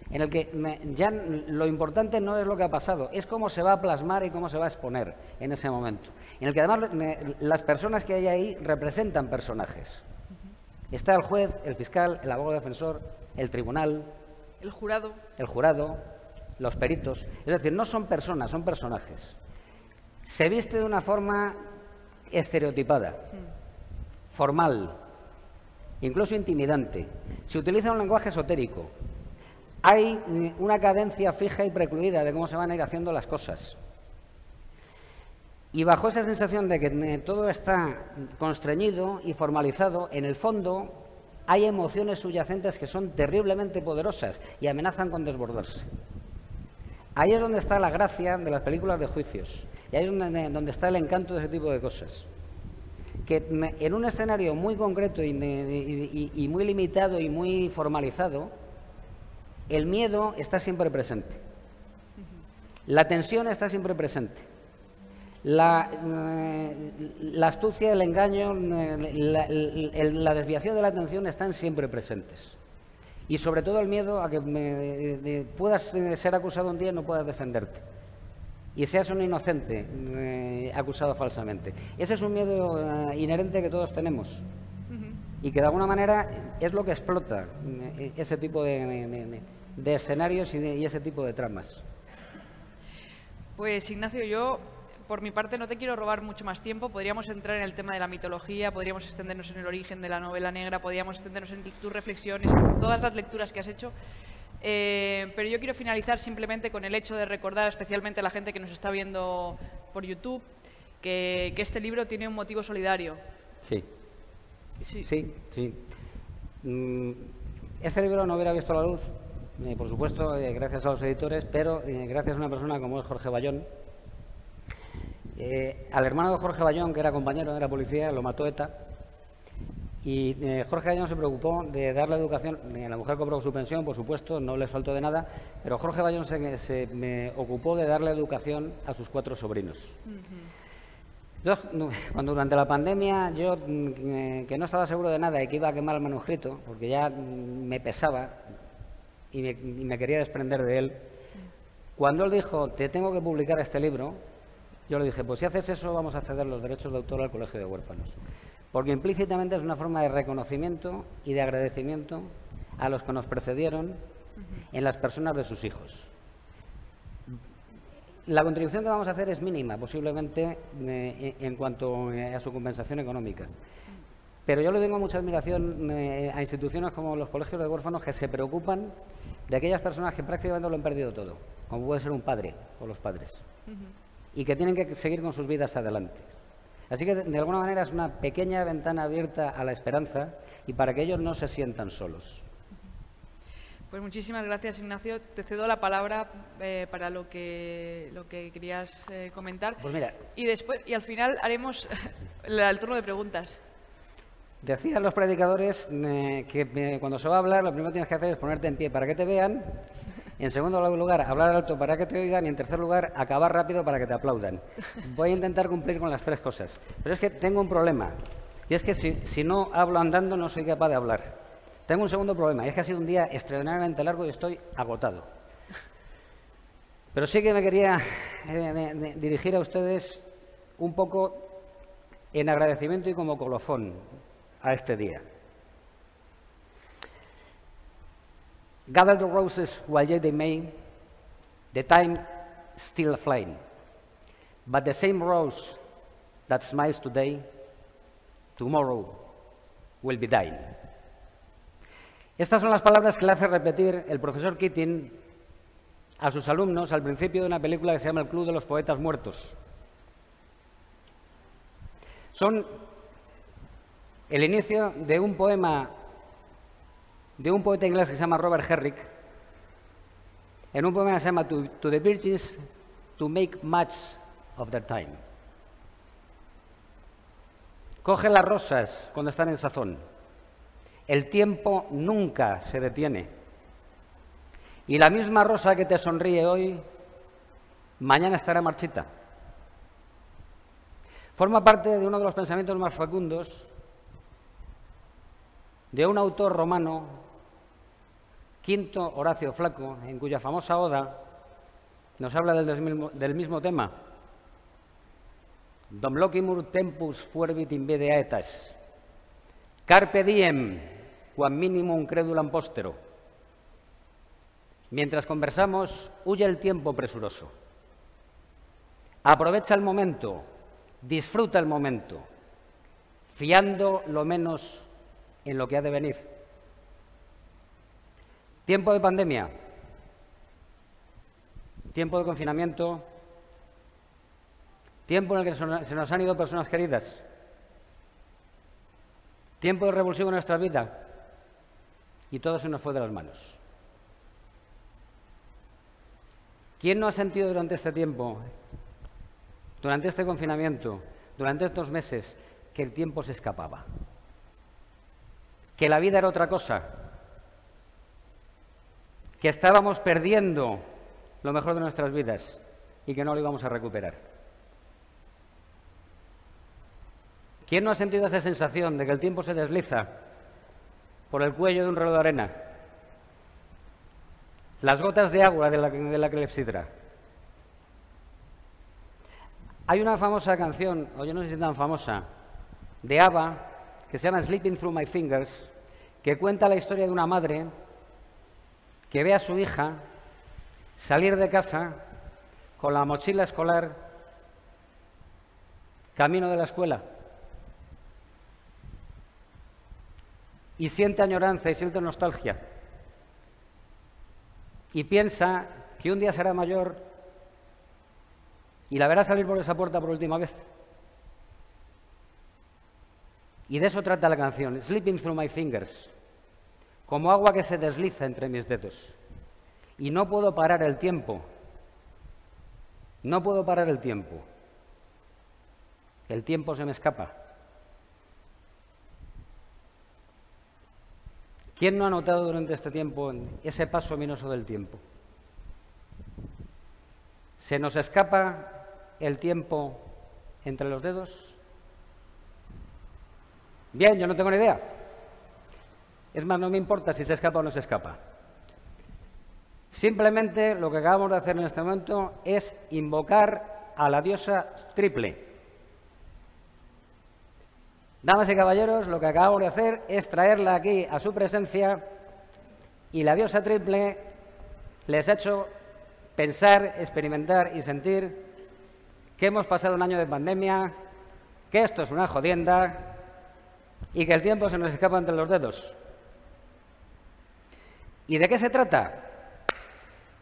en el que ya lo importante no es lo que ha pasado, es cómo se va a plasmar y cómo se va a exponer en ese momento. En el que además las personas que hay ahí representan personajes. Está el juez, el fiscal, el abogado defensor, el tribunal. El jurado. El jurado, los peritos. Es decir, no son personas, son personajes. Se viste de una forma estereotipada, formal, incluso intimidante. Se utiliza un lenguaje esotérico. Hay una cadencia fija y precluida de cómo se van a ir haciendo las cosas. Y bajo esa sensación de que todo está constreñido y formalizado, en el fondo hay emociones subyacentes que son terriblemente poderosas y amenazan con desbordarse. Ahí es donde está la gracia de las películas de juicios. Y ahí es donde, está el encanto de ese tipo de cosas. Que en un escenario muy concreto y, y muy limitado y muy formalizado, el miedo está siempre presente. La tensión está siempre presente. La, eh, astucia, el engaño, eh, la, desviación de la atención están siempre presentes. Y sobre todo el miedo a que puedas ser acusado un día y no puedas defenderte. Y seas un inocente eh, acusado falsamente. Ese es un miedo inherente que todos tenemos. Y que de alguna manera es lo que explota ese tipo de, escenarios y ese tipo de tramas. Pues Ignacio, yo por mi parte no te quiero robar mucho más tiempo. Podríamos entrar en el tema de la mitología, podríamos extendernos en el origen de la novela negra, podríamos extendernos en tus reflexiones, en todas las lecturas que has hecho. Eh, pero yo quiero finalizar simplemente con el hecho de recordar especialmente a la gente que nos está viendo por YouTube que, este libro tiene un motivo solidario. Sí. Sí, sí. sí. Mm, este libro no hubiera visto la luz, eh, por supuesto, eh, gracias a los editores, pero gracias a una persona como es Jorge Bayón, eh, al hermano de Jorge Bayón, que era compañero, era policía, lo mató ETA. Y eh, Jorge Bayón se preocupó de dar la educación. Eh, la mujer cobró su pensión, por supuesto, no le faltó de nada, pero Jorge Bayón se, me ocupó de darle educación a sus cuatro sobrinos. *laughs* cuando durante la pandemia yo, mm, que no estaba seguro de nada y que iba a quemar el manuscrito, porque ya mm, me pesaba y me, y me quería desprender de él, cuando él dijo, te tengo que publicar este libro, yo le dije, pues si haces eso vamos a ceder los derechos de autor al Colegio de Huérfanos. Porque implícitamente es una forma de reconocimiento y de agradecimiento a los que nos precedieron en las personas de sus hijos. La contribución que vamos a hacer es mínima, posiblemente, eh, en cuanto eh, a su compensación económica. Pero yo le tengo mucha admiración eh, a instituciones como los colegios de huérfanos que se preocupan de aquellas personas que prácticamente lo han perdido todo, como puede ser un padre o los padres y que tienen que seguir con sus vidas adelante. Así que, de alguna manera, es una pequeña ventana abierta a la esperanza y para que ellos no se sientan solos. Pues muchísimas gracias, Ignacio. Te cedo la palabra eh, para lo que, lo que querías eh, comentar. Pues mira. Y, después, y al final haremos *laughs* el turno de preguntas. Decían los predicadores eh, que cuando se va a hablar, lo primero que tienes que hacer es ponerte en pie para que te vean en segundo lugar, hablar alto para que te oigan. Y en tercer lugar, acabar rápido para que te aplaudan. *laughs* Voy a intentar cumplir con las tres cosas. Pero es que tengo un problema. Y es que si, no hablo andando, no soy capaz de hablar. Tengo un segundo problema. Y es que ha sido un día extraordinariamente largo y estoy agotado. Pero sí que me quería eh, dirigir a ustedes un poco en agradecimiento y como colofón a este día. Gather the roses while yet they may, the time still flame. But the same rose that smiles today, tomorrow will be dying. Estas son las palabras que le hace repetir el profesor Keating a sus alumnos al principio de una película que se llama El Club de los Poetas Muertos. Son el inicio de un poema de un poeta inglés que se llama Robert Herrick, en un poema que se llama To, the Virgins to Make Much of Their Time. Coge las rosas cuando están en sazón. El tiempo nunca se detiene. Y la misma rosa que te sonríe hoy, mañana estará marchita. Forma parte de uno de los pensamientos más fecundos de un autor romano Quinto Horacio Flaco, en cuya famosa oda nos habla del mismo, tema. Dom locimur tempus fuerbit in vede aetas. Carpe diem, quam minimum credulam postero. Mientras conversamos, huye el tiempo presuroso. Aprovecha el momento, disfruta el momento, fiando lo menos en lo que ha de venir. Tiempo de pandemia, tiempo de confinamiento, tiempo en el que se nos han ido personas queridas, tiempo de revulsivo en nuestra vida. Y todo se nos fue de las manos. ¿Quién no ha sentido durante este tiempo, durante este confinamiento, durante estos meses, que el tiempo se escapaba? Que la vida era otra cosa, que estábamos perdiendo lo mejor de nuestras vidas y que no lo íbamos a recuperar. ¿Quién no ha sentido esa sensación de que el tiempo se desliza por el cuello de un reloj de arena? Las gotas de agua de la, clepsidra. Hay una famosa canción, o yo no sé si es tan famosa, de ABBA, que se llama Sleeping Through My Fingers, que cuenta la historia de una madre que ve a su hija salir de casa con la mochila escolar camino de la escuela. Y siente añoranza y siente nostalgia. Y piensa que un día será mayor y la verá salir por esa puerta por última vez. Y de eso trata la canción, Sleeping Through My Fingers, como agua que se desliza entre mis dedos y no puedo parar el tiempo. No puedo parar el tiempo. El tiempo se me escapa. ¿Quién no ha notado durante este tiempo ese paso ominoso del tiempo? ¿Se nos escapa el tiempo entre los dedos? Bien, yo no tengo ni idea. Es más, no me importa si se escapa o no se escapa. Simplemente lo que acabamos de hacer en este momento es invocar a la diosa triple. Damas y caballeros, lo que acabamos de hacer es traerla aquí a su presencia y la diosa triple les ha hecho pensar, experimentar y sentir que hemos pasado un año de pandemia, que esto es una jodienda y que el tiempo se nos escapa entre los dedos. ¿Y de qué se trata?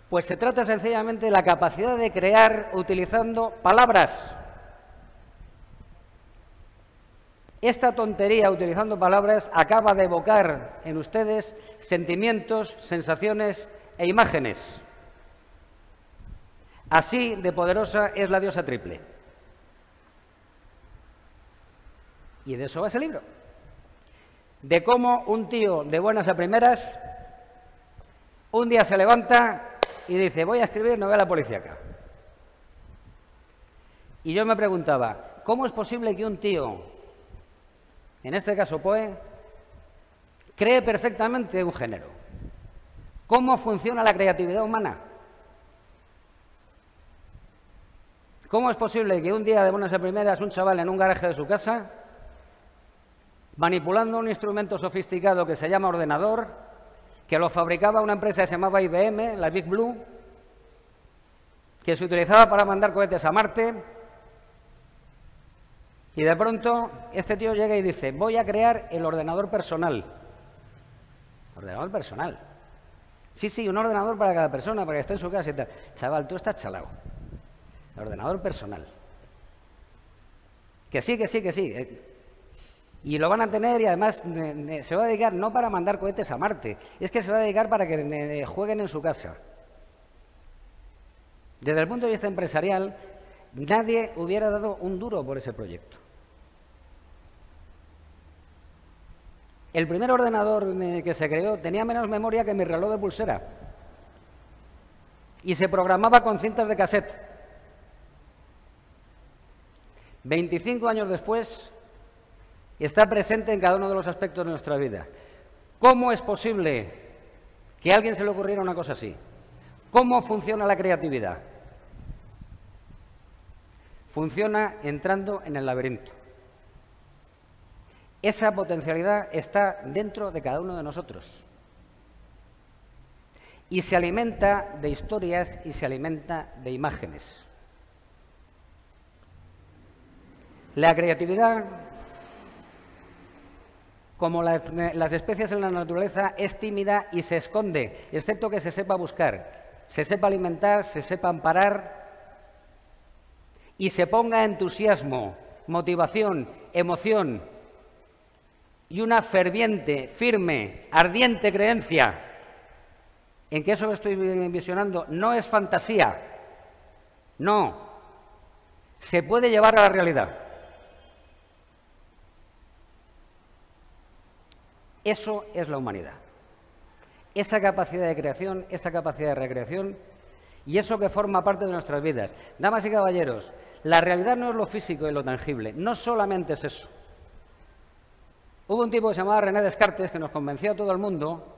Pues se trata sencillamente de la capacidad de crear utilizando palabras. Esta tontería utilizando palabras acaba de evocar en ustedes sentimientos, sensaciones e imágenes. Así de poderosa es la diosa triple. Y de eso va ese libro. De cómo un tío de buenas a primeras un día se levanta y dice, voy a escribir novela policíaca. Y yo me preguntaba, ¿cómo es posible que un tío, en este caso Poe, cree perfectamente un género? ¿Cómo funciona la creatividad humana? ¿Cómo es posible que un día de buenas a primeras un chaval en un garaje de su casa, manipulando un instrumento sofisticado que se llama ordenador, que lo fabricaba una empresa que se llamaba IBM, la Big Blue, que se utilizaba para mandar cohetes a Marte. Y de pronto este tío llega y dice, voy a crear el ordenador personal. Ordenador personal. Sí, sí, un ordenador para cada persona, para que esté en su casa y tal. Chaval, tú estás chalado. ordenador personal. Que sí, que sí, que sí. Y lo van a tener y además se va a dedicar no para mandar cohetes a Marte, es que se va a dedicar para que jueguen en su casa. Desde el punto de vista empresarial, nadie hubiera dado un duro por ese proyecto. El primer ordenador que se creó tenía menos memoria que mi reloj de pulsera y se programaba con cintas de cassette. 25 años después, está presente en cada uno de los aspectos de nuestra vida. ¿Cómo es posible que a alguien se le ocurriera una cosa así? ¿Cómo funciona la creatividad? Funciona entrando en el laberinto. Esa potencialidad está dentro de cada uno de nosotros. Y se alimenta de historias y se alimenta de imágenes. La creatividad, como las especies en la naturaleza, es tímida y se esconde, excepto que se sepa buscar, se sepa alimentar, se sepa amparar y se ponga entusiasmo, motivación, emoción y una ferviente, firme, ardiente creencia en que eso que estoy visionando no es fantasía, no, se puede llevar a la realidad. Eso es la humanidad. Esa capacidad de creación, esa capacidad de recreación y eso que forma parte de nuestras vidas. Damas y caballeros, la realidad no es lo físico y lo tangible, no solamente es eso. Hubo un tipo que se llamaba René Descartes que nos convenció a todo el mundo,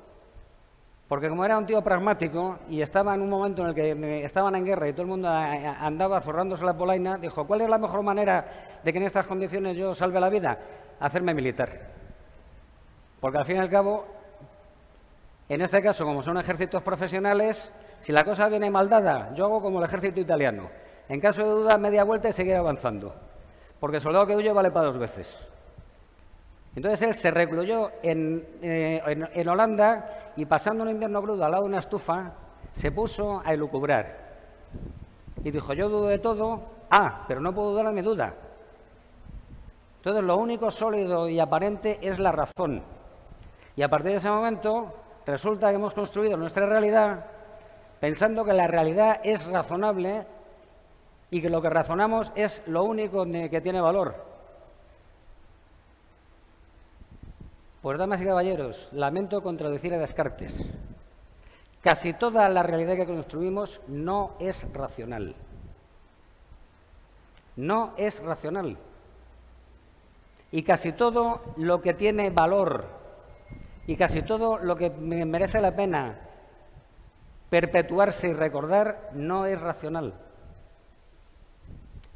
porque como era un tío pragmático y estaba en un momento en el que estaban en guerra y todo el mundo andaba forrándose la polaina, dijo, ¿cuál es la mejor manera de que en estas condiciones yo salve la vida? Hacerme militar. Porque al fin y al cabo, en este caso, como son ejércitos profesionales, si la cosa viene mal dada, yo hago como el ejército italiano. En caso de duda, media vuelta y seguir avanzando. Porque el soldado que huye vale para dos veces. Entonces él se recluyó eh, en, Holanda y pasando un invierno crudo al lado de una estufa, se puso a elucubrar. Y dijo, yo dudo de todo, ah, pero no puedo dudar de mi duda. Entonces lo único sólido y aparente es la razón. Y a partir de ese momento resulta que hemos construido nuestra realidad pensando que la realidad es razonable y que lo que razonamos es lo único que tiene valor. Pues, damas y caballeros, lamento contradecir a Descartes. Casi toda la realidad que construimos no es racional. No es racional. Y casi todo lo que tiene valor y casi todo lo que merece la pena perpetuarse y recordar no es racional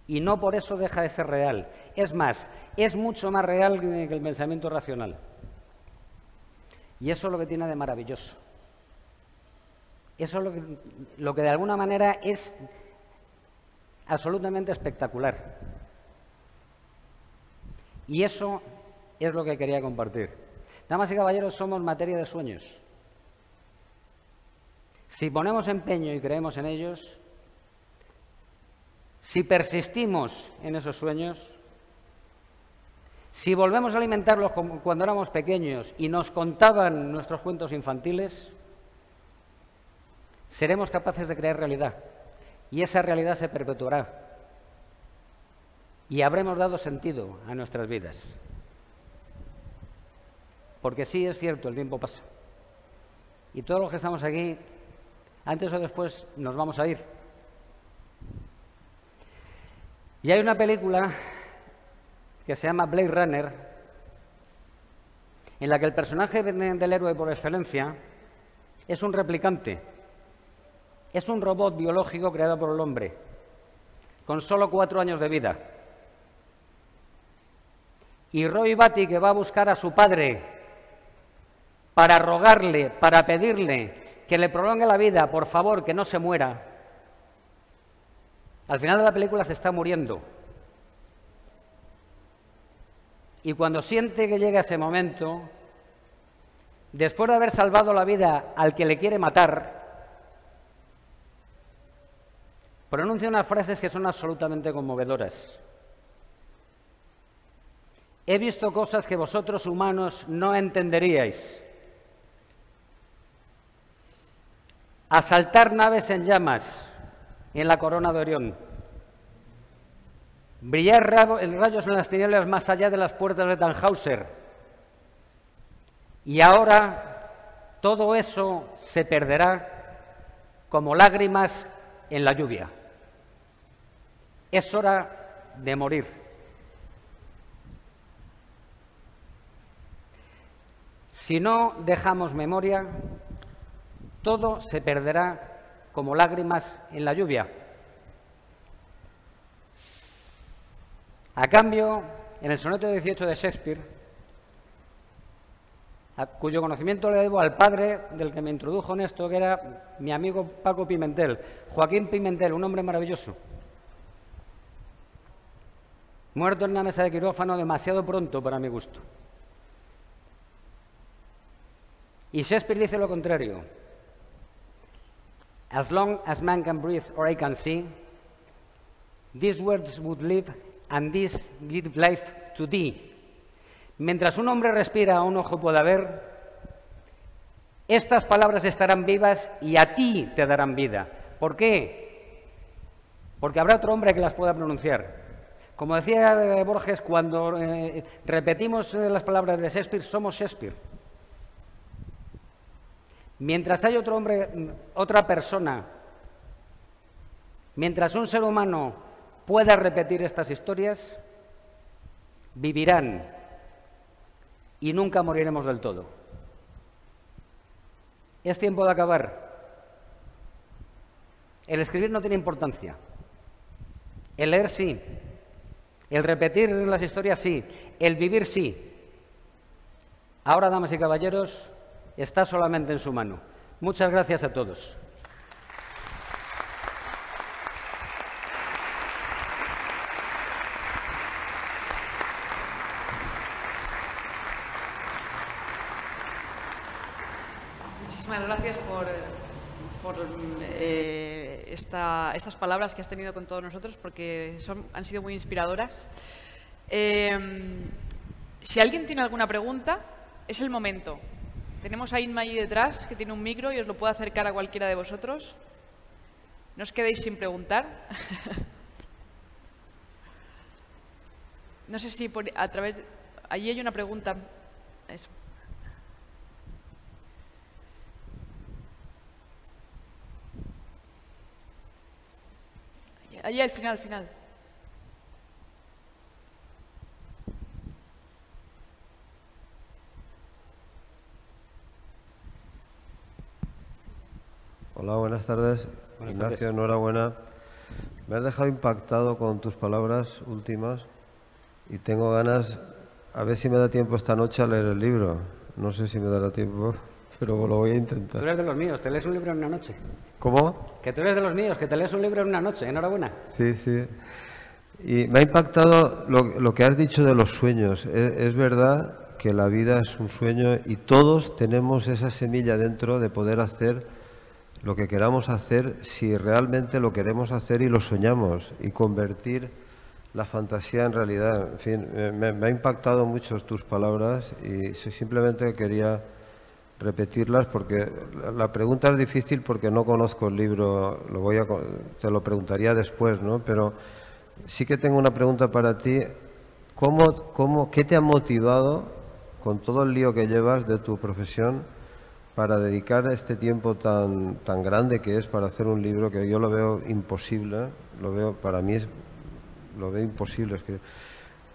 y no por eso deja de ser real. Es más, es mucho más real que el pensamiento racional. Y eso es lo que tiene de maravilloso. Eso es lo que, lo que de alguna manera es absolutamente espectacular. Y eso es lo que quería compartir. Damas y caballeros, somos materia de sueños. Si ponemos empeño y creemos en ellos, si persistimos en esos sueños, si volvemos a alimentarlos como cuando éramos pequeños y nos contaban nuestros cuentos infantiles, seremos capaces de crear realidad y esa realidad se perpetuará y habremos dado sentido a nuestras vidas. Porque sí es cierto, el tiempo pasa. Y todos los que estamos aquí, antes o después nos vamos a ir. Y hay una película que se llama Blade Runner, en la que el personaje del héroe por excelencia es un replicante, es un robot biológico creado por el hombre, con solo cuatro años de vida. Y Roy Batty, que va a buscar a su padre para rogarle, para pedirle que le prolongue la vida, por favor, que no se muera, al final de la película se está muriendo. Y cuando siente que llega ese momento, después de haber salvado la vida al que le quiere matar, pronuncia unas frases que son absolutamente conmovedoras. He visto cosas que vosotros humanos no entenderíais. Asaltar naves en llamas, en la corona de Orión. Brillar rayos en las tinieblas más allá de las puertas de Tannhauser. Y ahora todo eso se perderá como lágrimas en la lluvia. Es hora de morir. Si no dejamos memoria, todo se perderá como lágrimas en la lluvia. A cambio, en el soneto 18 de Shakespeare, cuyo conocimiento le debo al padre del que me introdujo en esto, que era mi amigo Paco Pimentel, Joaquín Pimentel, un hombre maravilloso. muerto en una mesa de quirófano demasiado pronto para mi gusto. Y Shakespeare dice lo contrario. As long as man can breathe or I can see, these words would live and this give life to thee. Mientras un hombre respira, un ojo pueda ver, estas palabras estarán vivas y a ti te darán vida. ¿Por qué? Porque habrá otro hombre que las pueda pronunciar. Como decía Borges, cuando eh, repetimos eh, las palabras de Shakespeare, somos Shakespeare. Mientras hay otro hombre, otra persona, mientras un ser humano pueda repetir estas historias, vivirán y nunca moriremos del todo. Es tiempo de acabar. El escribir no tiene importancia. El leer sí. El repetir las historias sí. El vivir sí. Ahora, damas y caballeros, está solamente en su mano. Muchas gracias a todos. Muchísimas gracias por, eh, esta- estas palabras que has tenido con todos nosotros porque han sido muy inspiradoras. Eh, si alguien tiene alguna pregunta, es el momento. Tenemos a Inma ahí detrás que tiene un micro y os lo puede acercar a cualquiera de vosotros. No os quedéis sin preguntar. *laughs* no sé si por- a través... Allí hay una pregunta. Eso. Allí al final, al final. Hola, buenas tardes. Buenas Ignacio, enhorabuena. Me has dejado impactado con tus palabras últimas y tengo ganas, a ver si me da tiempo esta noche a leer el libro. No sé si me dará tiempo, pero lo voy a Tú intentar. eres de los míos, te lees un libro en una noche. ¿Cómo? Que tú eres de los míos, que te lees un libro en una noche. Enhorabuena. Sí, sí. Y me ha impactado lo, lo que has dicho de los sueños. Es, es verdad que la vida es un sueño y todos tenemos esa semilla dentro de poder hacer lo que queramos hacer si realmente lo queremos hacer y lo soñamos y convertir la fantasía en realidad. En fin, me, ha impactado mucho tus palabras y si- simplemente quería repetirlas porque la- pregunta es difícil porque no conozco el libro, lo voy a, te lo preguntaría después, ¿no? Pero sí que tengo una pregunta para ti. ¿Cómo, cómo, ¿Qué te ha motivado con todo el lío que llevas de tu profesión para dedicar este tiempo tan, tan grande que es para hacer un libro que yo lo veo imposible? Lo veo, para mí es, lo veo imposible. Es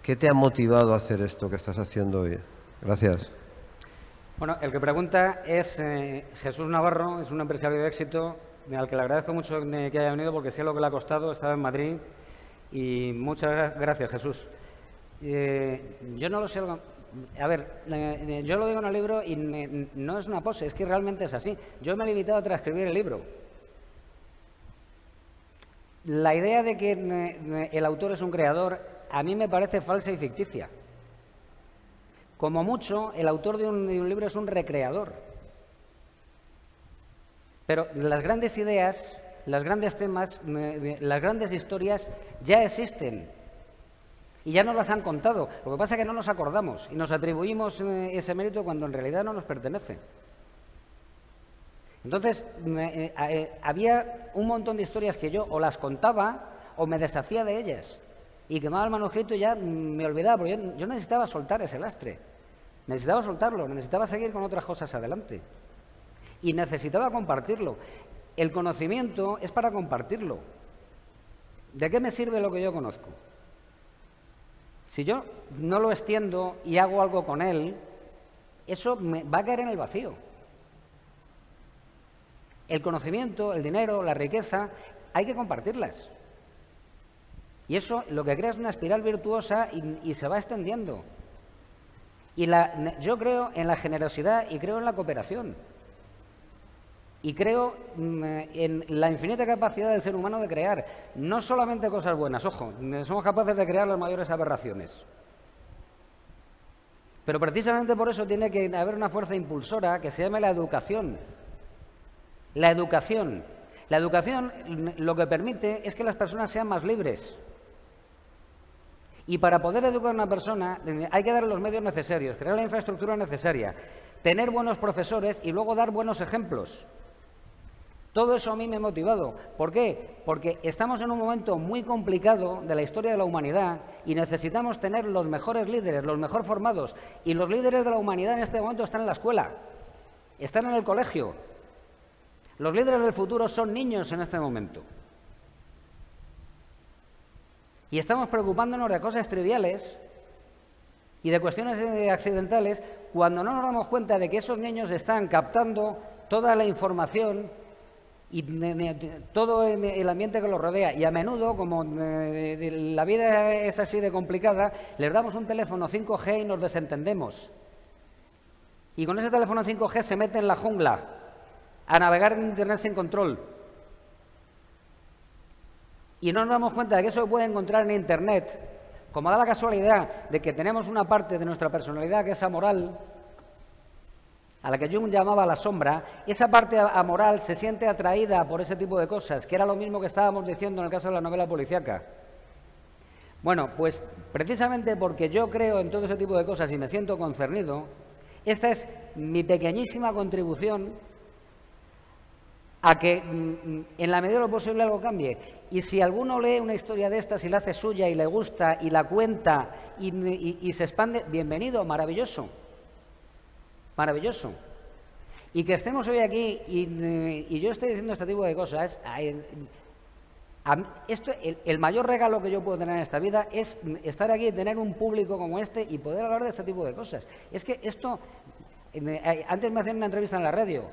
¿Qué te ha motivado a hacer esto que estás haciendo hoy? Gracias. Bueno, el que pregunta es eh, Jesús Navarro, es un empresario de éxito al que le agradezco mucho que haya venido porque sé lo que le ha costado, estaba en Madrid y muchas gra- gracias Jesús. Eh, yo no lo sé, a ver, eh, yo lo digo en el libro y no es una pose, es que realmente es así. Yo me he limitado a transcribir el libro. La idea de que el autor es un creador a mí me parece falsa y ficticia. Como mucho, el autor de un, de un libro es un recreador. Pero las grandes ideas, los grandes temas, las grandes historias ya existen y ya nos las han contado. Lo que pasa es que no nos acordamos y nos atribuimos eh, ese mérito cuando en realidad no nos pertenece. Entonces, eh, eh, había un montón de historias que yo o las contaba o me deshacía de ellas. Y quemaba el manuscrito y ya me olvidaba, yo necesitaba soltar ese lastre. Necesitaba soltarlo, necesitaba seguir con otras cosas adelante. Y necesitaba compartirlo. El conocimiento es para compartirlo. ¿De qué me sirve lo que yo conozco? Si yo no lo extiendo y hago algo con él, eso me va a caer en el vacío. El conocimiento, el dinero, la riqueza, hay que compartirlas. Y eso lo que crea es una espiral virtuosa y, se va extendiendo. Y la- yo creo en la generosidad y creo en la cooperación. Y creo mm, en la infinita capacidad del ser humano de crear, no solamente cosas buenas, ojo, somos capaces de crear las mayores aberraciones. Pero precisamente por eso tiene que haber una fuerza impulsora que se llame la educación. La educación. La educación mm, lo que permite es que las personas sean más libres. Y para poder educar a una persona mm, hay que dar los medios necesarios, crear la infraestructura necesaria, tener buenos profesores y luego dar buenos ejemplos. Todo eso a mí me ha motivado. ¿Por qué? Porque estamos en un momento muy complicado de la historia de la humanidad y necesitamos tener los mejores líderes, los mejor formados. Y los líderes de la humanidad en este momento están en la escuela, están en el colegio. Los líderes del futuro son niños en este momento. Y estamos preocupándonos de cosas triviales y de cuestiones accidentales cuando no nos damos cuenta de que esos niños están captando toda la información y todo el ambiente que los rodea. Y a menudo, como eh, la vida es así de complicada, les damos un teléfono 5G y nos desentendemos. Y con ese teléfono 5G se mete en la jungla a navegar en Internet sin control. Y no nos damos cuenta de que eso se puede encontrar en Internet, como da la casualidad de que tenemos una parte de nuestra personalidad que es amoral, a la que Jung llamaba la sombra, esa parte amoral se siente atraída por ese tipo de cosas, que era lo mismo que estábamos diciendo en el caso de la novela policíaca. Bueno, pues precisamente porque yo creo en todo ese tipo de cosas y me siento concernido, esta es mi pequeñísima contribución a que mm, en la medida de lo posible algo cambie. Y si alguno lee una historia de estas y la hace suya y le gusta y la cuenta y se expande, bienvenido, maravilloso maravilloso. Y que estemos hoy aquí y, yo estoy diciendo este tipo de cosas, esto, el, mayor regalo que yo puedo tener en esta vida es estar aquí, tener un público como este y poder hablar de este tipo de cosas. Es que esto, antes me hacían una entrevista en la radio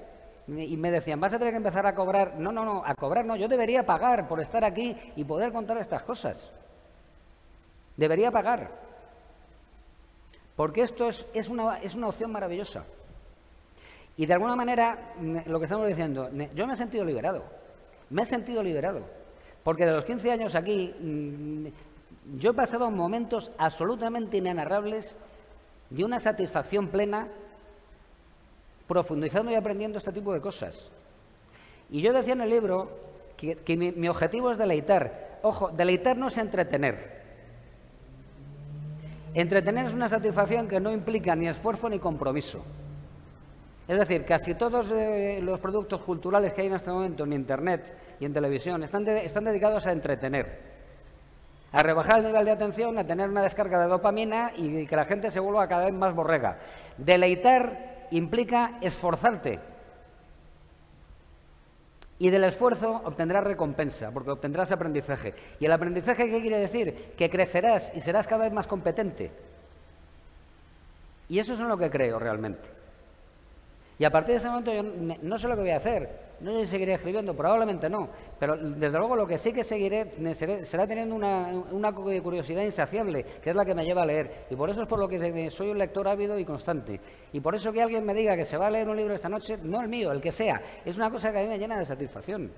y me decían, vas a tener que empezar a cobrar. No, no, no, a cobrar no, yo debería pagar por estar aquí y poder contar estas cosas. Debería pagar. Porque esto es, una, es una opción maravillosa. Y de alguna manera, lo que estamos diciendo, yo me he sentido liberado. Me he sentido liberado. Porque de los 15 años aquí, mm, yo he pasado momentos absolutamente inenarrables de una satisfacción plena profundizando y aprendiendo este tipo de cosas. Y yo decía en el libro que, mi, mi, objetivo es deleitar. Ojo, deleitar no es entretener. Entretener es una satisfacción que no implica ni esfuerzo ni compromiso. Es decir, casi todos eh, los productos culturales que hay en este momento en Internet y en televisión están, están dedicados a entretener, a rebajar el nivel de atención, a tener una descarga de dopamina y que la gente se vuelva cada vez más borrega. Deleitar implica esforzarte, y del esfuerzo obtendrás recompensa, porque obtendrás aprendizaje. ¿Y el aprendizaje qué quiere decir? Que crecerás y serás cada vez más competente. Y eso es en lo que creo realmente. Y a partir de ese momento yo no sé lo que voy a hacer. No sé si seguiré escribiendo, probablemente no. Pero desde luego lo que sí que seguiré será teniendo una, una, curiosidad insaciable, que es la que me lleva a leer. Y por eso es por lo que soy un lector ávido y constante. Y por eso que alguien me diga que se va a leer un libro esta noche, no el mío, el que sea, es una cosa que a mí me llena de satisfacción.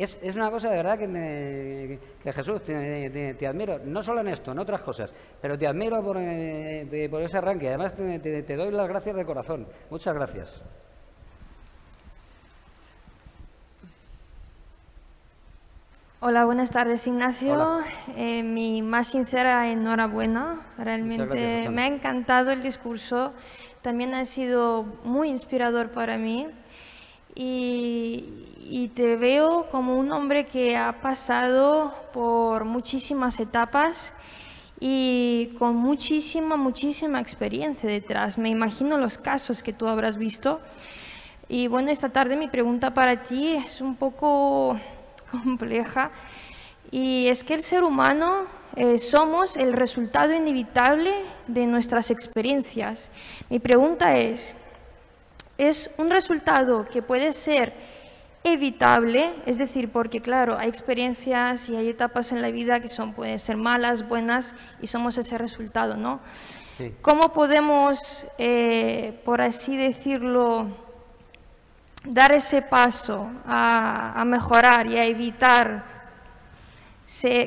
Es, una cosa de verdad que, que Jesús, te, admiro, no solo en esto, en otras cosas, pero te admiro por, eh, por ese arranque. Además, te, doy las gracias de corazón. Muchas gracias. Hola, buenas tardes, Ignacio. Eh, mi más sincera enhorabuena. Realmente me ha encantado el discurso. También ha sido muy inspirador para mí y, te veo como un hombre que ha pasado por muchísimas etapas y con muchísima, muchísima experiencia detrás. Me imagino los casos que tú habrás visto. Y bueno, esta tarde mi pregunta para ti es un poco *laughs* compleja. Y es que el ser humano eh, somos el resultado inevitable de nuestras experiencias. Mi pregunta es, es un resultado que puede ser evitable, es decir, porque claro, hay experiencias y hay etapas en la vida que son, pueden ser malas, buenas, y somos ese resultado, ¿no? ¿Cómo podemos, eh, por así decirlo, dar ese paso a, mejorar y a evitar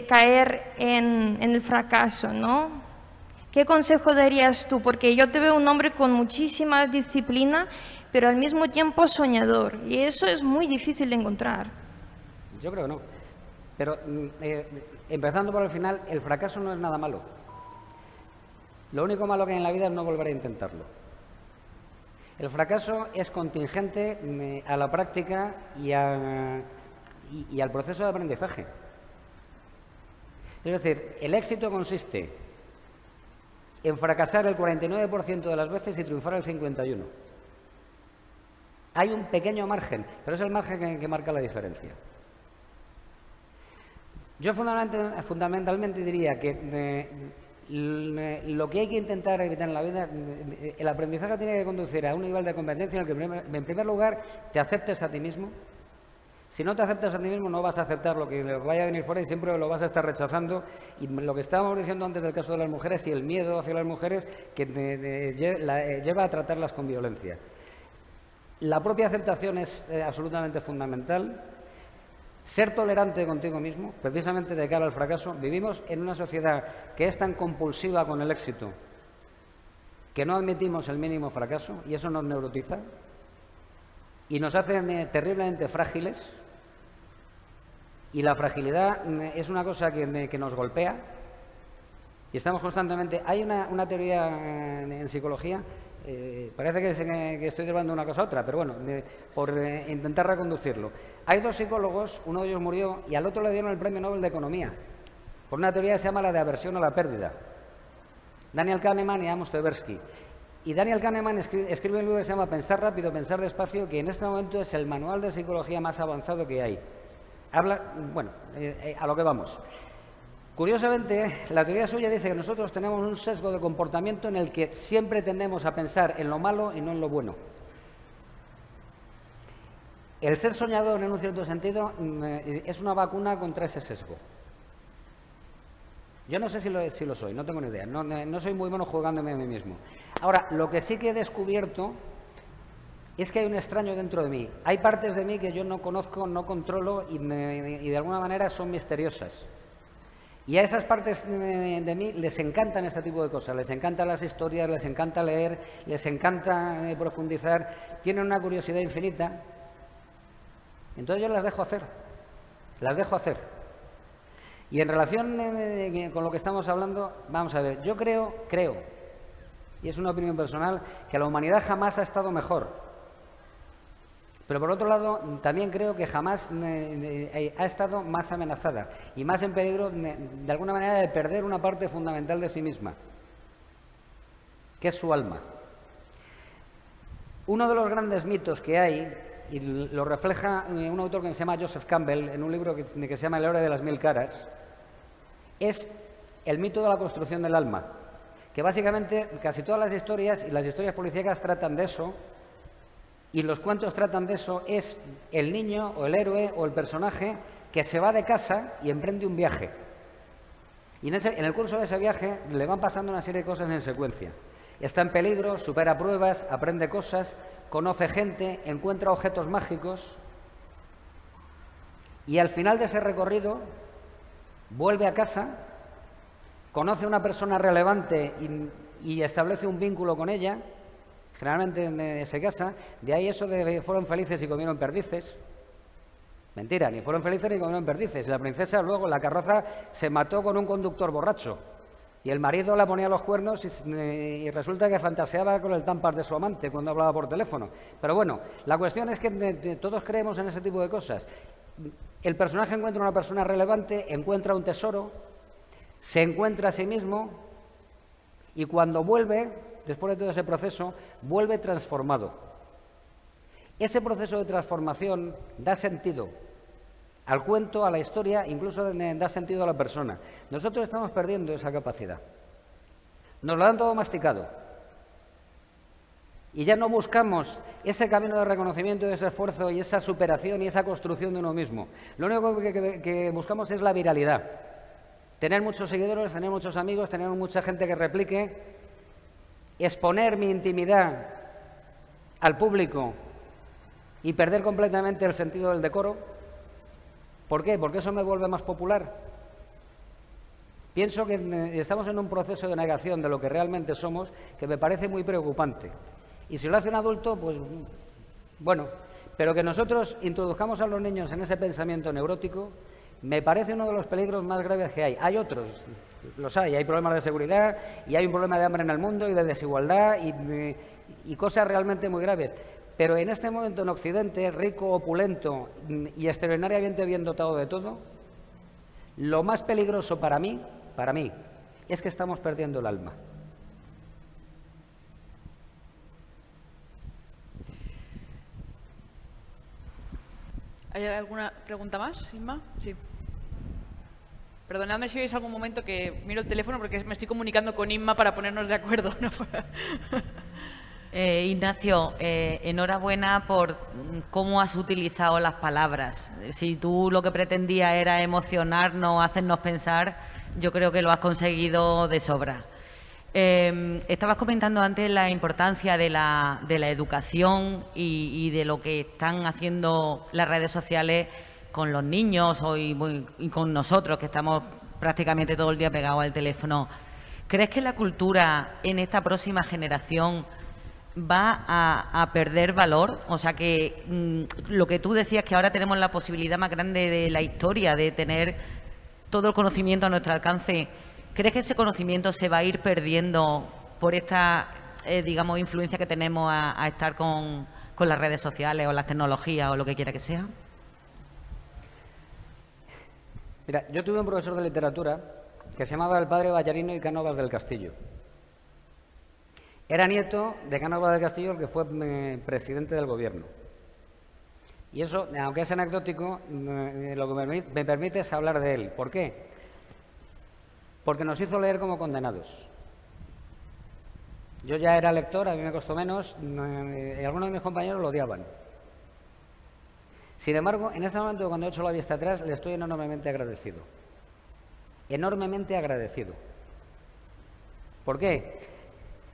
caer en, en, el fracaso, ¿no? ¿Qué consejo darías tú? Porque yo te veo un hombre con muchísima disciplina, pero al mismo tiempo soñador, y eso es muy difícil de encontrar. Yo creo que no. Pero mm, eh, empezando por el final, el fracaso no es nada malo. Lo único malo que hay en la vida es no volver a intentarlo. El fracaso es contingente mm, a la práctica y, y al proceso de aprendizaje. Es decir, el éxito consiste en fracasar el 49% de las veces y triunfar el 51%. Hay un pequeño margen, pero es el margen que, marca la diferencia. Yo fundamentalmente, diría que lo que hay que intentar evitar en la vida, el aprendizaje tiene que conducir a un nivel de competencia en el que, en primer lugar, te aceptes a ti mismo. Si no te aceptas a ti mismo, no vas a aceptar lo que vaya a venir fuera y siempre lo vas a estar rechazando. Y lo que estábamos diciendo antes del caso de las mujeres y el miedo hacia las mujeres que lleva a tratarlas con violencia. La propia aceptación es eh, absolutamente fundamental. Ser tolerante contigo mismo, precisamente de cara al fracaso. Vivimos en una sociedad que es tan compulsiva con el éxito que no admitimos el mínimo fracaso y eso nos neurotiza y nos hace eh, terriblemente frágiles. Y la fragilidad mm, es una cosa que, que nos golpea y estamos constantemente. Hay una, teoría eh, en psicología eh, parece que, estoy llevando una cosa a otra, pero bueno, por eh, intentar reconducirlo. Hay dos psicólogos, uno de ellos murió y al otro le dieron el premio Nobel de Economía, por una teoría que se llama la de aversión a la pérdida. Daniel Kahneman y Amos Tversky. Y Daniel Kahneman escribe, un libro que se llama Pensar rápido, pensar despacio, que en este momento es el manual de psicología más avanzado que hay. Habla, bueno, eh, a lo que vamos. Curiosamente, la teoría suya dice que nosotros tenemos un sesgo de comportamiento en el que siempre tendemos a pensar en lo malo y no en lo bueno. El ser soñador, en un cierto sentido, mm, eh, es una vacuna contra ese sesgo. Yo no sé si lo, soy, no tengo ni idea. No, soy muy bueno jugándome a mí mismo. Ahora, lo que sí que he descubierto es que hay un extraño dentro de mí. Hay partes de mí que yo no conozco, no controlo y, y de alguna manera son misteriosas. Y a esas partes de, mí les encantan este tipo de cosas, les encantan las historias, les encanta leer, les encanta eh, profundizar, tienen una curiosidad infinita. Entonces yo las dejo hacer, las dejo hacer. Y en relación eh, con lo que estamos hablando, vamos a ver, yo creo, creo, y es una opinión personal, que la humanidad jamás ha estado mejor. Pero por otro lado, también creo que jamás eh, ha estado más amenazada y más en peligro, de alguna manera, de perder una parte fundamental de sí misma, que es su alma. Uno de los grandes mitos que hay, y lo refleja eh, un autor que se llama Joseph Campbell en un libro que, se llama El hora de las mil caras, es el mito de la construcción del alma, que básicamente casi todas las historias y las historias policíacas tratan de eso, y los cuentos tratan de eso, es el niño o el héroe o el personaje que se va de casa y emprende un viaje. Y en, el curso de ese viaje le van pasando una serie de cosas en secuencia. Está en peligro, supera pruebas, aprende cosas, conoce gente, encuentra objetos mágicos y al final de ese recorrido vuelve a casa, conoce a una persona relevante y establece un vínculo con ella generalmente se casa, de ahí eso de que fueron felices y comieron perdices. Mentira, ni fueron felices ni comieron perdices. La princesa luego, la carroza, se mató con un conductor borracho. Y el marido la ponía los cuernos y, resulta que fantaseaba con el tampar de su amante cuando hablaba por teléfono. Pero bueno, la cuestión es que todos creemos en ese tipo de cosas. El personaje encuentra una persona relevante, encuentra un tesoro, se encuentra a sí mismo y cuando vuelve después de todo ese proceso, vuelve transformado. Ese proceso de transformación da sentido al cuento, a la historia, incluso da sentido a la persona. Nosotros estamos perdiendo esa capacidad. Nos lo han todo masticado. Y ya no buscamos ese camino de reconocimiento, ese esfuerzo y esa superación y esa construcción de uno mismo. Lo único que buscamos es la viralidad. Tener muchos seguidores, tener muchos amigos, tener mucha gente que replique exponer mi intimidad al público y perder completamente el sentido del decoro. ¿Por qué? Porque eso me vuelve más popular. Pienso que eh, estamos en un proceso de negación de lo que realmente somos que me parece muy preocupante. Y si lo hace un adulto, pues bueno, pero que nosotros introduzcamos a los niños en ese pensamiento neurótico me parece uno de los peligros más graves que hay. Hay otros, los hay, hay problemas de seguridad y hay un problema de hambre en el mundo y de desigualdad y, cosas realmente muy graves. Pero en este momento en Occidente, rico, opulento y extraordinariamente bien dotado de todo, lo más peligroso para mí, para mí, es que estamos perdiendo el alma. ¿Hay alguna pregunta más, Inma? Sí. Perdonadme si veis algún momento que miro el teléfono porque me estoy comunicando con Inma para ponernos de acuerdo. *laughs* Eh, Ignacio, eh, enhorabuena por cómo has utilizado las palabras. Si tú lo que pretendías era emocionarnos, hacernos pensar, yo creo que lo has conseguido de sobra. Em, estabas comentando antes la importancia de la, educación y, de lo que están haciendo las redes sociales con los niños y, con nosotros, que estamos prácticamente todo el día pegados al teléfono. ¿Crees que la cultura en esta próxima generación va a, perder valor? O sea, que mm, lo que tú decías, que ahora tenemos la posibilidad más grande de la historia, de tener todo el conocimiento a nuestro alcance ¿Crees que ese conocimiento se va a ir perdiendo por esta, eh, digamos, influencia que tenemos a, estar con, las redes sociales o las tecnologías o lo que quiera que sea? Mira, yo tuve un profesor de literatura que se llamaba el padre Ballarino y Cánovas del Castillo. Era nieto de Cánovas del Castillo, el que fue eh, presidente del gobierno. Y eso, aunque es anecdótico, eh, lo que me permite es hablar de él. ¿Por qué? porque nos hizo leer como condenados. Yo ya era lector, a mí me costó menos, y algunos de mis compañeros lo odiaban. Sin embargo, en ese momento, cuando he hecho la vista atrás, le estoy enormemente agradecido. Enormemente agradecido. ¿Por qué?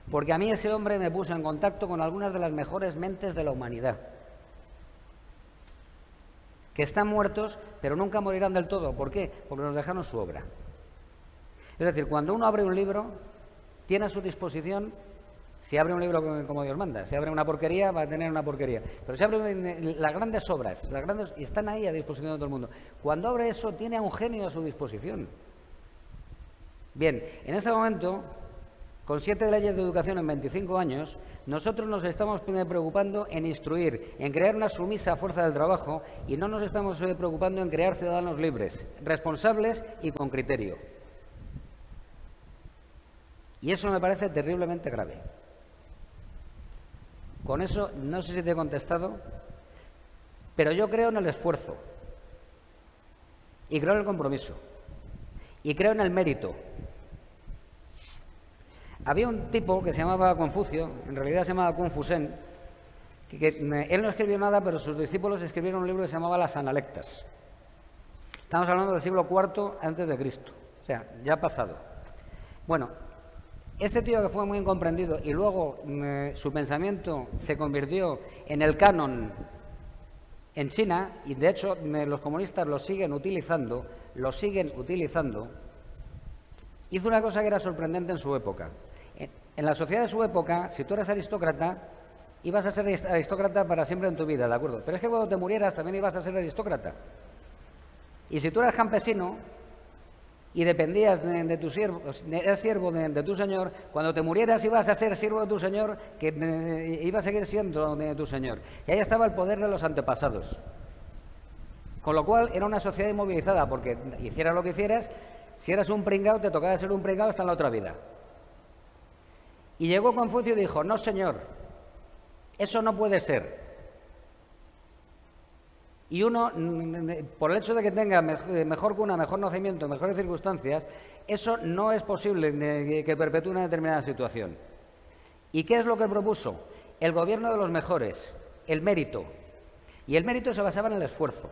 Porque a mí ese hombre me puso en contacto con algunas de las mejores mentes de la humanidad. Que están muertos, pero nunca morirán del todo. ¿Por qué? Porque nos dejaron su obra. Es decir, cuando uno abre un libro, tiene a su disposición, si abre un libro como Dios manda, si abre una porquería, va a tener una porquería. Pero si abre las grandes obras, las grandes, y están ahí a disposición de todo el mundo. Cuando abre eso, tiene a un genio a su disposición. Bien, en ese momento, con siete leyes de educación en 25 años, nosotros nos estamos preocupando en instruir, en crear una sumisa fuerza del trabajo y no nos estamos eh, preocupando en crear ciudadanos libres, responsables y con criterio. Y eso me parece terriblemente grave. Con eso no sé si te he contestado, pero yo creo en el esfuerzo y creo en el compromiso y creo en el mérito. Había un tipo que se llamaba Confucio, en realidad se llamaba Confusen, que, él no escribió nada, pero sus discípulos escribieron un libro que se llamaba Las Analectas. Estamos hablando del siglo IV antes de Cristo, o sea, ya ha pasado. Bueno, este tío que fue muy incomprendido y luego mm, su pensamiento se convirtió en el canon en China, y de hecho mm, los comunistas lo siguen utilizando, lo siguen utilizando, hizo una cosa que era sorprendente en su época. En la sociedad de su época, si tú eras aristócrata, ibas a ser aristócrata para siempre en tu vida, ¿de acuerdo? Pero es que cuando te murieras también ibas a ser aristócrata. Y si tú eras campesino, y dependías de, tu siervo, eras siervo de, tu Señor, cuando te murieras ibas a ser siervo de tu Señor, que eh, iba a seguir siendo de tu Señor. Y ahí estaba el poder de los antepasados. Con lo cual era una sociedad inmovilizada, porque hicieras lo que hicieras, si eras un pringao, te tocaba ser un pringao hasta en la otra vida. Y llegó Confucio y dijo, no señor, eso no puede ser. Y uno, por el hecho de que tenga mejor cuna, mejor nacimiento, mejores circunstancias, eso no es posible que perpetúe una determinada situación. ¿Y qué es lo que propuso? El gobierno de los mejores, el mérito. Y el mérito se basaba en el esfuerzo.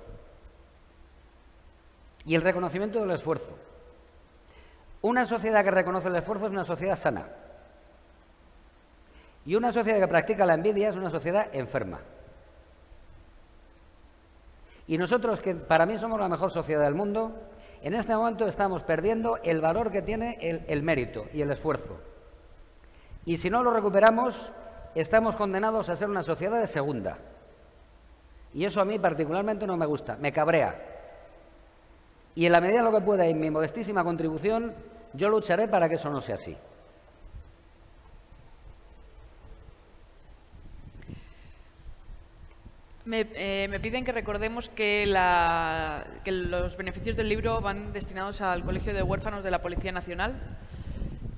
Y el reconocimiento del esfuerzo. Una sociedad que reconoce el esfuerzo es una sociedad sana. Y una sociedad que practica la envidia es una sociedad enferma. Y nosotros, que para mí somos la mejor sociedad del mundo, en este momento estamos perdiendo el valor que tiene el, mérito y el esfuerzo. Y si no lo recuperamos, estamos condenados a ser una sociedad de segunda. Y eso a mí particularmente no me gusta, me cabrea. Y en la medida de lo que pueda, en mi modestísima contribución, yo lucharé para que eso no sea así. Me, eh, me piden que recordemos que, los beneficios del libro van destinados al Colegio de Huérfanos de la Policía Nacional.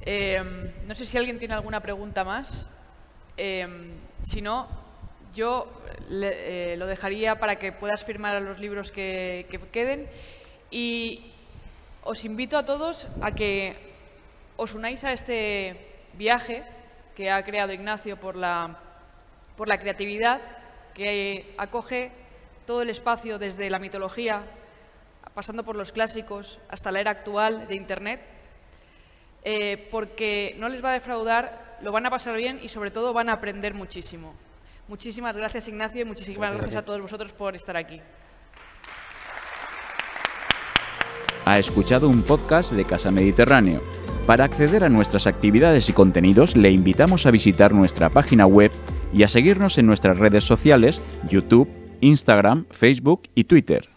Eh, no sé si alguien tiene alguna pregunta más. Eh, si no, yo eh, lo dejaría para que puedas firmar los libros que, que queden. Y os invito a todos a que os unáis a este viaje que ha creado Ignacio por la creatividad, que acoge todo el espacio desde la mitología, pasando por los clásicos, hasta la era actual de Internet, eh, porque no les va a defraudar, lo van a pasar bien y sobre todo van a aprender muchísimo. Muchísimas gracias Ignacio y muchísimas gracias a todos vosotros por estar aquí. Ha escuchado un podcast de Casa Mediterráneo. Para acceder a nuestras actividades y contenidos le invitamos a visitar nuestra página web y a seguirnos en nuestras redes sociales, YouTube, Instagram, Facebook y Twitter.